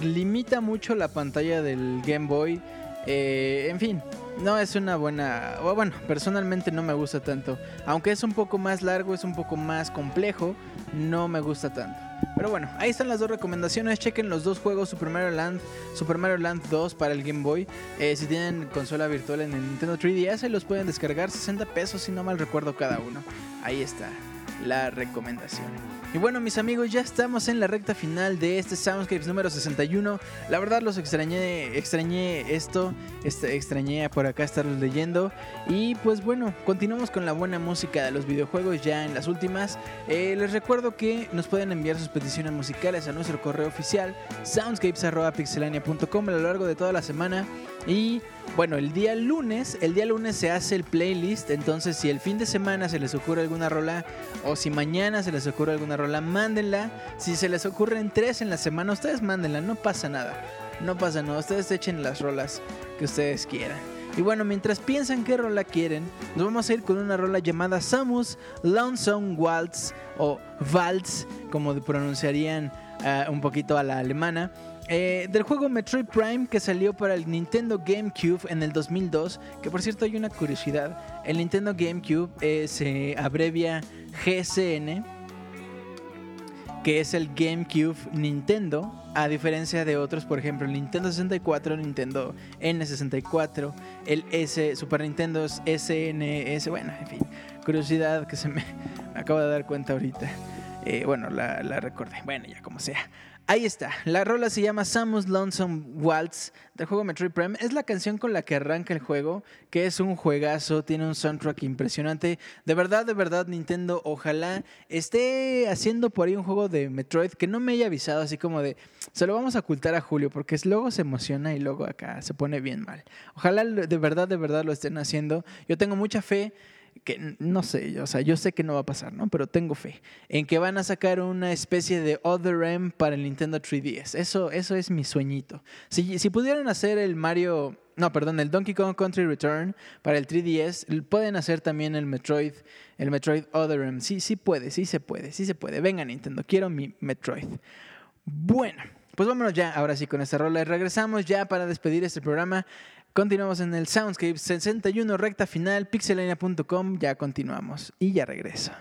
limita mucho la pantalla del Game Boy. Eh, en fin, no es una buena. Bueno, personalmente no me gusta tanto. Aunque es un poco más largo, es un poco más complejo, no me gusta tanto. Pero bueno, ahí están las dos recomendaciones. Chequen los dos juegos: Super Mario Land, Super Mario Land 2 para el Game Boy. Eh, si tienen consola virtual en el Nintendo 3DS, ahí los pueden descargar 60 pesos, si no mal recuerdo cada uno. Ahí está la recomendación. Y bueno, mis amigos, ya estamos en la recta final de este Soundscapes número 61. La verdad los extrañé, extrañé esto, este, extrañé por acá estarlos leyendo. Y pues bueno, continuamos con la buena música de los videojuegos ya en las últimas. Eh, les recuerdo que nos pueden enviar sus peticiones musicales a nuestro correo oficial soundscapes.pixelania.com a lo largo de toda la semana. Y bueno, el día lunes, el día lunes se hace el playlist, entonces si el fin de semana se les ocurre alguna rola o si mañana se les ocurre alguna rola, mándenla. Si se les ocurren tres en la semana, ustedes mándenla, no pasa nada. No pasa nada, ustedes echen las rolas que ustedes quieran. Y bueno, mientras piensan qué rola quieren, nos vamos a ir con una rola llamada Samus Lonesome Waltz o Waltz, como pronunciarían uh, un poquito a la alemana. Eh, del juego Metroid Prime que salió para el Nintendo GameCube en el 2002, que por cierto hay una curiosidad, el Nintendo GameCube eh, se abrevia GCN, que es el GameCube Nintendo, a diferencia de otros, por ejemplo, el Nintendo 64, Nintendo N64, el S, Super Nintendo SNS, bueno, en fin, curiosidad que se me, acabo de dar cuenta ahorita. Eh, bueno, la, la recordé, bueno, ya como sea. Ahí está, la rola se llama Samus Lonesome Waltz del juego Metroid Prime. Es la canción con la que arranca el juego, que es un juegazo, tiene un soundtrack impresionante. De verdad, de verdad, Nintendo, ojalá esté haciendo por ahí un juego de Metroid que no me haya avisado, así como de, se lo vamos a ocultar a Julio, porque luego se emociona y luego acá se pone bien mal. Ojalá de verdad, de verdad lo estén haciendo. Yo tengo mucha fe que no sé, o sea, yo sé que no va a pasar, ¿no? Pero tengo fe en que van a sacar una especie de Other M para el Nintendo 3DS. Eso, eso es mi sueñito. Si, si pudieran hacer el Mario, no, perdón, el Donkey Kong Country Return para el 3DS, pueden hacer también el Metroid, el Metroid Other M. Sí, sí puede, sí se puede, sí se puede. Venga Nintendo, quiero mi Metroid. Bueno. Pues vámonos ya, ahora sí, con esta rola. Regresamos ya para despedir este programa. Continuamos en el Soundscape 61 recta final, pixelania.com, ya continuamos y ya regreso.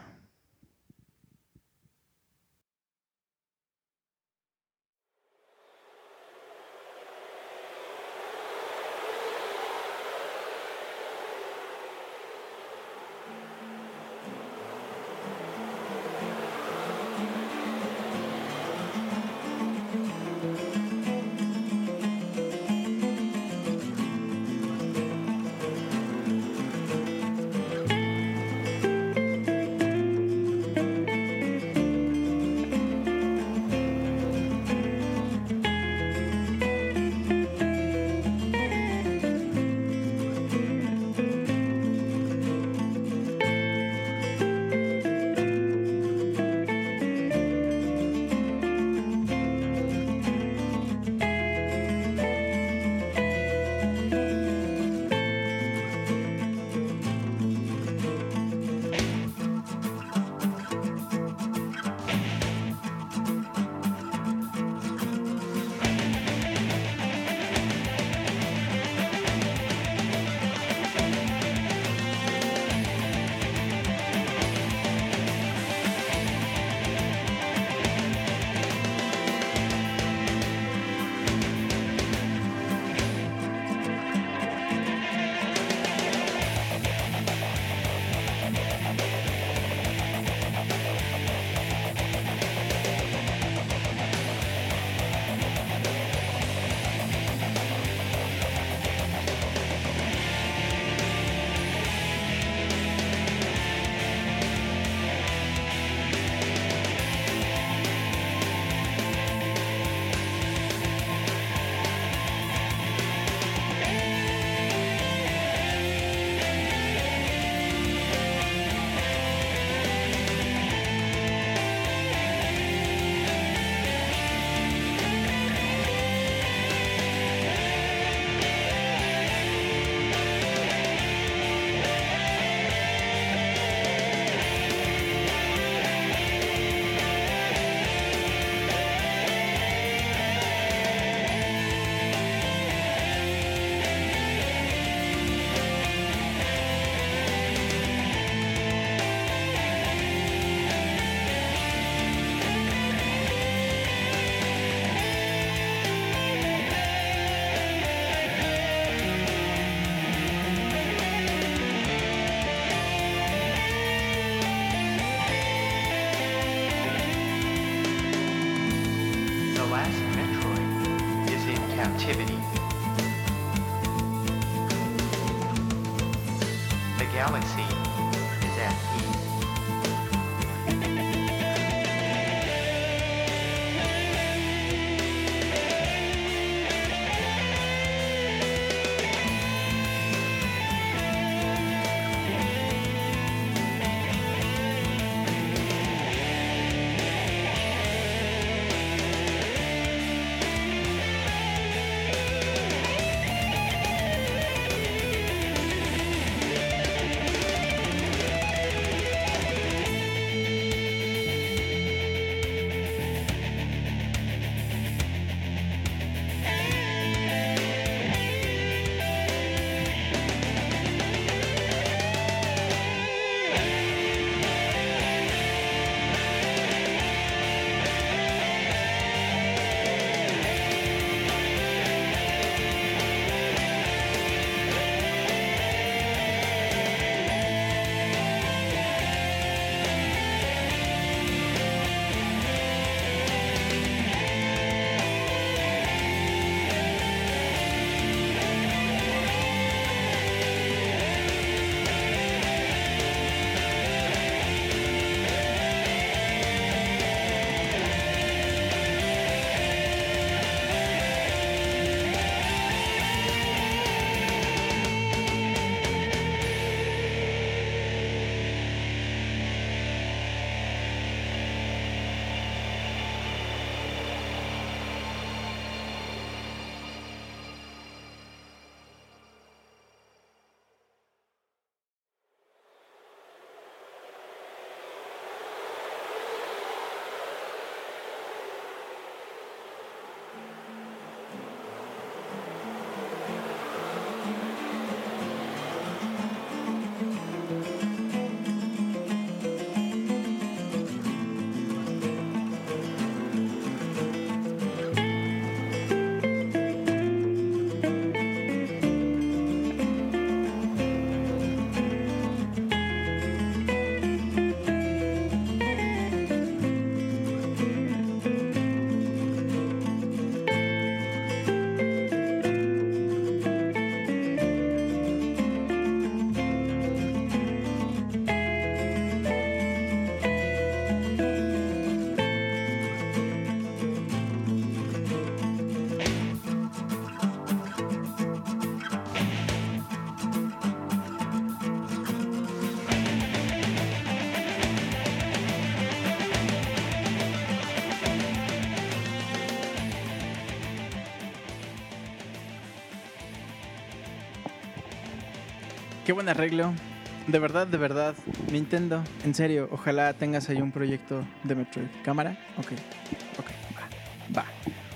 Activity. Qué buen arreglo. De verdad, de verdad. Nintendo, en serio, ojalá tengas ahí un proyecto de Metroid. ¿Cámara? Ok, ok, va, va.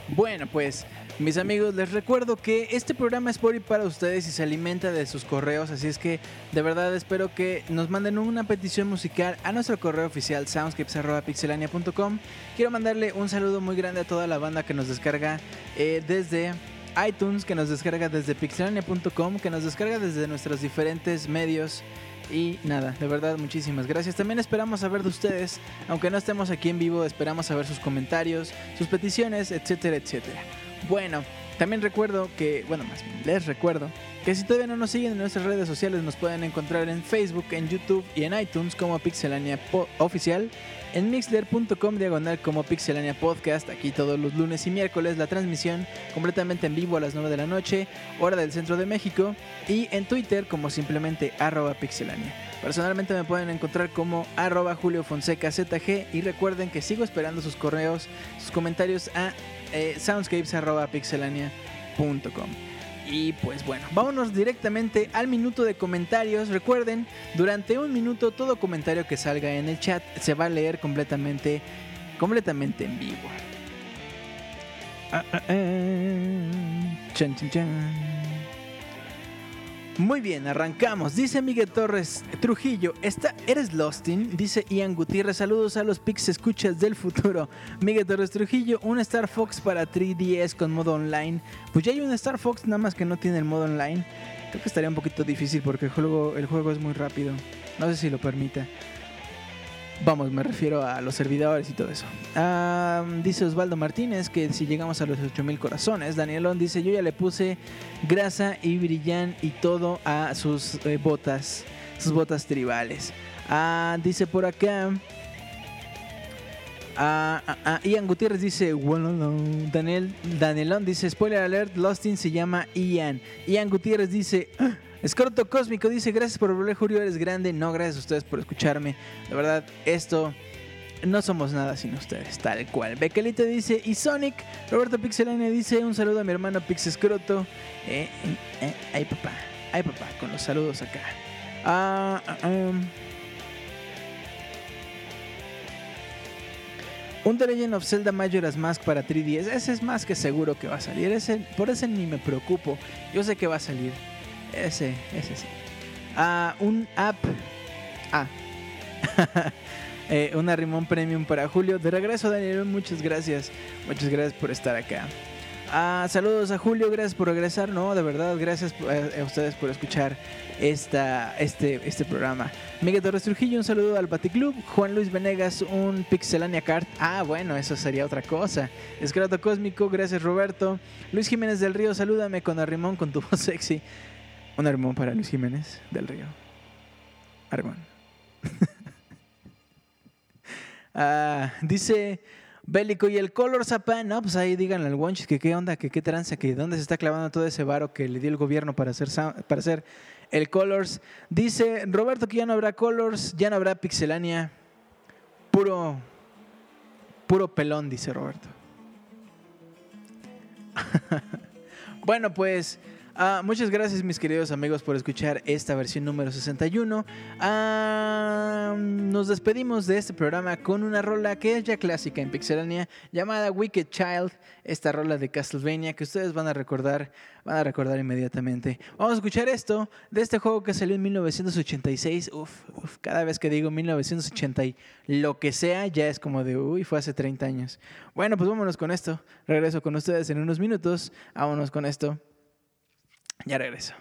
Bueno, pues, mis amigos, les recuerdo que este programa es por y para ustedes y se alimenta de sus correos, así es que de verdad espero que nos manden una petición musical a nuestro correo oficial soundscapes.pixelania.com. Quiero mandarle un saludo muy grande a toda la banda que nos descarga eh, desde iTunes, que nos descarga desde pixelania.com, que nos descarga desde nuestros diferentes medios. Y nada, de verdad, muchísimas gracias. También esperamos saber de ustedes, aunque no estemos aquí en vivo, esperamos saber sus comentarios, sus peticiones, etcétera, etcétera. Bueno, también recuerdo que, bueno, más les recuerdo que si todavía no nos siguen en nuestras redes sociales, nos pueden encontrar en Facebook, en YouTube y en iTunes como Pixelania Oficial, en mixler.com diagonal como Pixelania Podcast, aquí todos los lunes y miércoles la transmisión completamente en vivo a las 9 de la noche, hora del centro de México, y en Twitter como simplemente arroba pixelania. Personalmente me pueden encontrar como arroba Julio Fonseca ZG y recuerden que sigo esperando sus correos, sus comentarios a eh, soundscapes.pixelania.com. Y pues bueno, vámonos directamente al minuto de comentarios. Recuerden, durante un minuto todo comentario que salga en el chat se va a leer completamente, completamente en vivo. Ah, ah, chan. Muy bien, arrancamos. Dice Miguel Torres Trujillo, ¿está, ¿eres Lostin? Dice Ian Gutiérrez, saludos a los Pix escuchas del futuro. Miguel Torres Trujillo, un Star Fox para 3DS con modo online. Pues ya hay un Star Fox, nada más que no tiene el modo online. Creo que estaría un poquito difícil porque el juego, el juego es muy rápido. No sé si lo permita. Vamos, me refiero a los servidores y todo eso. Ah, dice Osvaldo Martínez que si llegamos a los 8000 corazones. Danielón dice: Yo ya le puse grasa y brillán y todo a sus eh, botas. sus botas tribales. Ah, dice por acá. Ah, Ian Gutiérrez dice. Daniel, Danielón dice, spoiler alert, Lostin se llama Ian. Ian Gutiérrez dice, Escroto Cósmico dice, gracias por volver, Julio, eres grande. No, gracias a ustedes por escucharme. La verdad, esto no somos nada sin ustedes, tal cual. Bequelita dice, y Sonic. Roberto Pixelane dice, un saludo a mi hermano Pix Escroto. Eh, eh, eh, ay, papá, ay, papá, con los saludos acá. Ah, ah, um. Un The Legend of Zelda Majora's Mask para 3DS. Ese es más que seguro que va a salir. Por ese ni me preocupo. Yo sé que va a salir. Ese, ese sí. Ah, un app. Ah. Eh, una Rimón Premium para Julio. De regreso, Daniel. Muchas gracias. Muchas gracias por estar acá. Ah, saludos a Julio, gracias por regresar. No, de verdad, gracias a, a ustedes por escuchar esta, este, este programa. Miguel Torres Trujillo, un saludo al Baticlub. Juan Luis Venegas, un Pixelania Card. Ah, bueno, eso sería otra cosa. Escrato Cósmico, gracias Roberto. Luis Jiménez del Río, salúdame con Arrimón con tu voz sexy. Un arrimón para Luis Jiménez del Río. Arrimón. Ah, dice Bélico y el Color Zapán, no, pues ahí díganle al Wonchis que qué onda, que qué tranza, que dónde se está clavando todo ese varo que le dio el gobierno para hacer, para hacer el Colors. Dice Roberto que ya no habrá Colors, ya no habrá Pixelania. Puro, puro pelón, dice Roberto. bueno, pues ah, muchas gracias mis queridos amigos por escuchar esta versión número 61. Ah, nos despedimos de este programa con una rola que es ya clásica en Pixelania llamada Wicked Child, esta rola de Castlevania que ustedes van a recordar, van a recordar inmediatamente. Vamos a escuchar esto de este juego que salió en 1986. Uf, uf, cada vez que digo 1980 y lo que sea ya es como de, uy, fue hace 30 años. Bueno, pues vámonos con esto. Regreso con ustedes en unos minutos. Vámonos con esto. Ya regreso.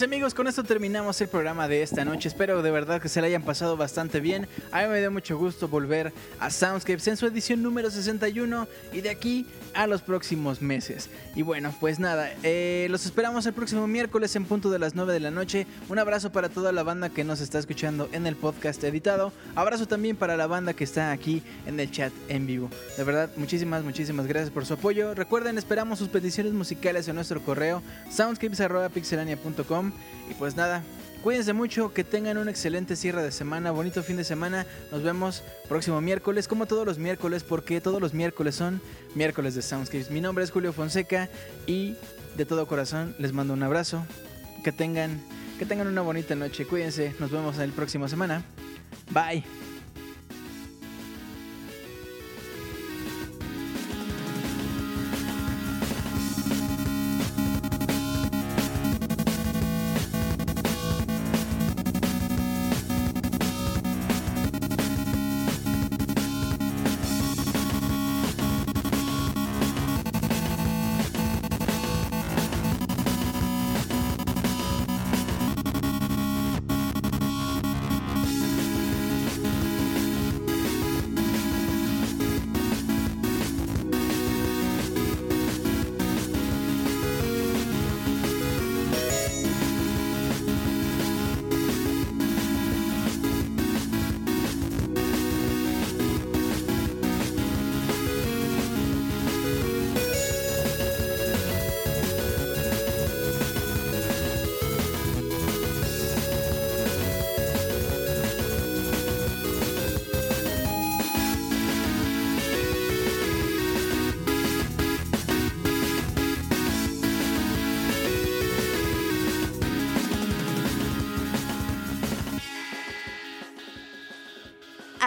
Mis amigos, con esto terminamos el programa de esta noche. Espero de verdad que se la hayan pasado bastante bien. A mí me dio mucho gusto volver a Soundscapes en su edición número 61 y de aquí a los próximos meses. Y bueno, pues nada, eh, los esperamos el próximo miércoles en punto de las 9 de la noche. Un abrazo para toda la banda que nos está escuchando en el podcast editado. Abrazo también para la banda que está aquí en el chat en vivo. De verdad, muchísimas, muchísimas gracias por su apoyo. Recuerden, esperamos sus peticiones musicales en nuestro correo soundscapes.pixelania.com y pues nada, cuídense mucho, que tengan un excelente cierre de semana, bonito fin de semana. Nos vemos próximo miércoles, como todos los miércoles, porque todos los miércoles son miércoles de Soundscapes. Mi nombre es Julio Fonseca y de todo corazón les mando un abrazo. Que tengan, que tengan una bonita noche. Cuídense, nos vemos en el próximo semana. Bye.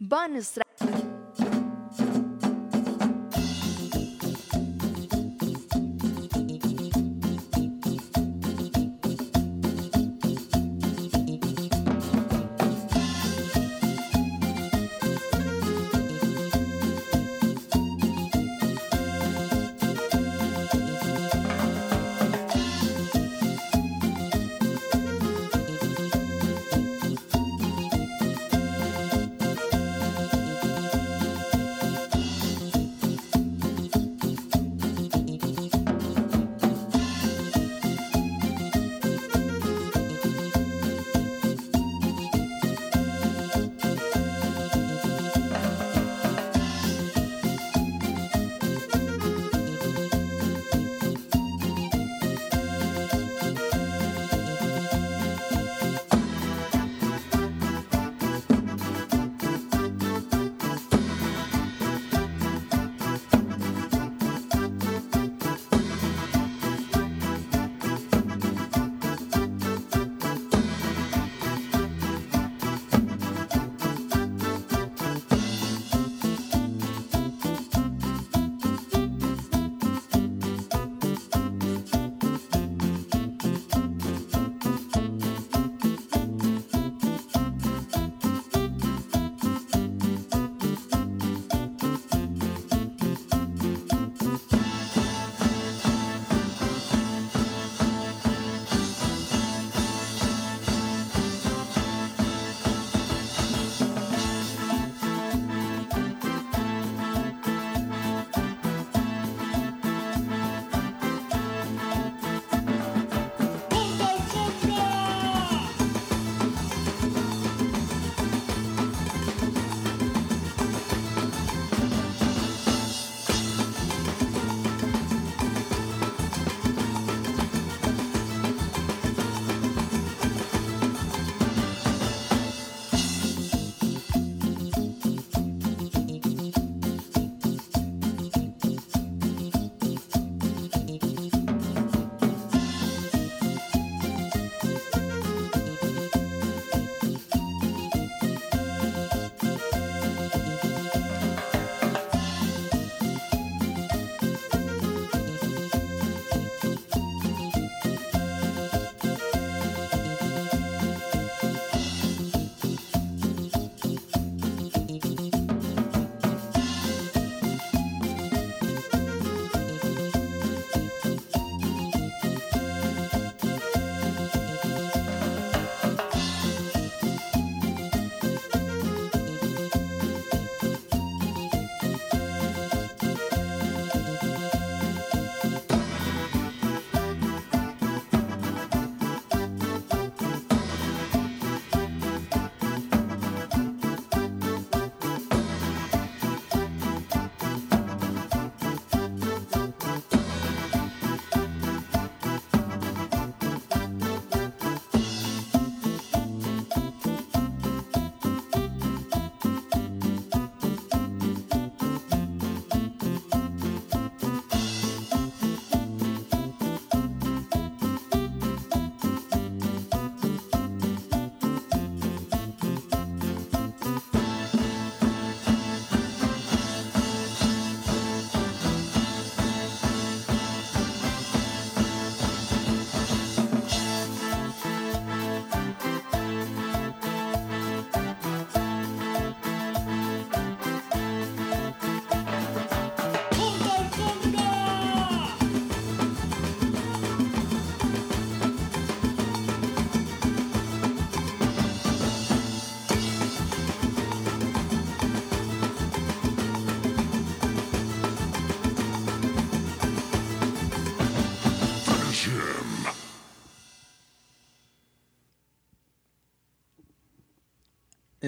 Bonus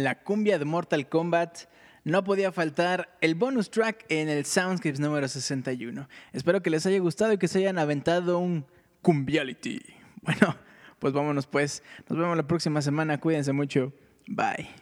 la cumbia de Mortal Kombat, no podía faltar el bonus track en el Soundscapes número 61. Espero que les haya gustado y que se hayan aventado un cumbiality. Bueno, pues vámonos pues. Nos vemos la próxima semana. Cuídense mucho. Bye.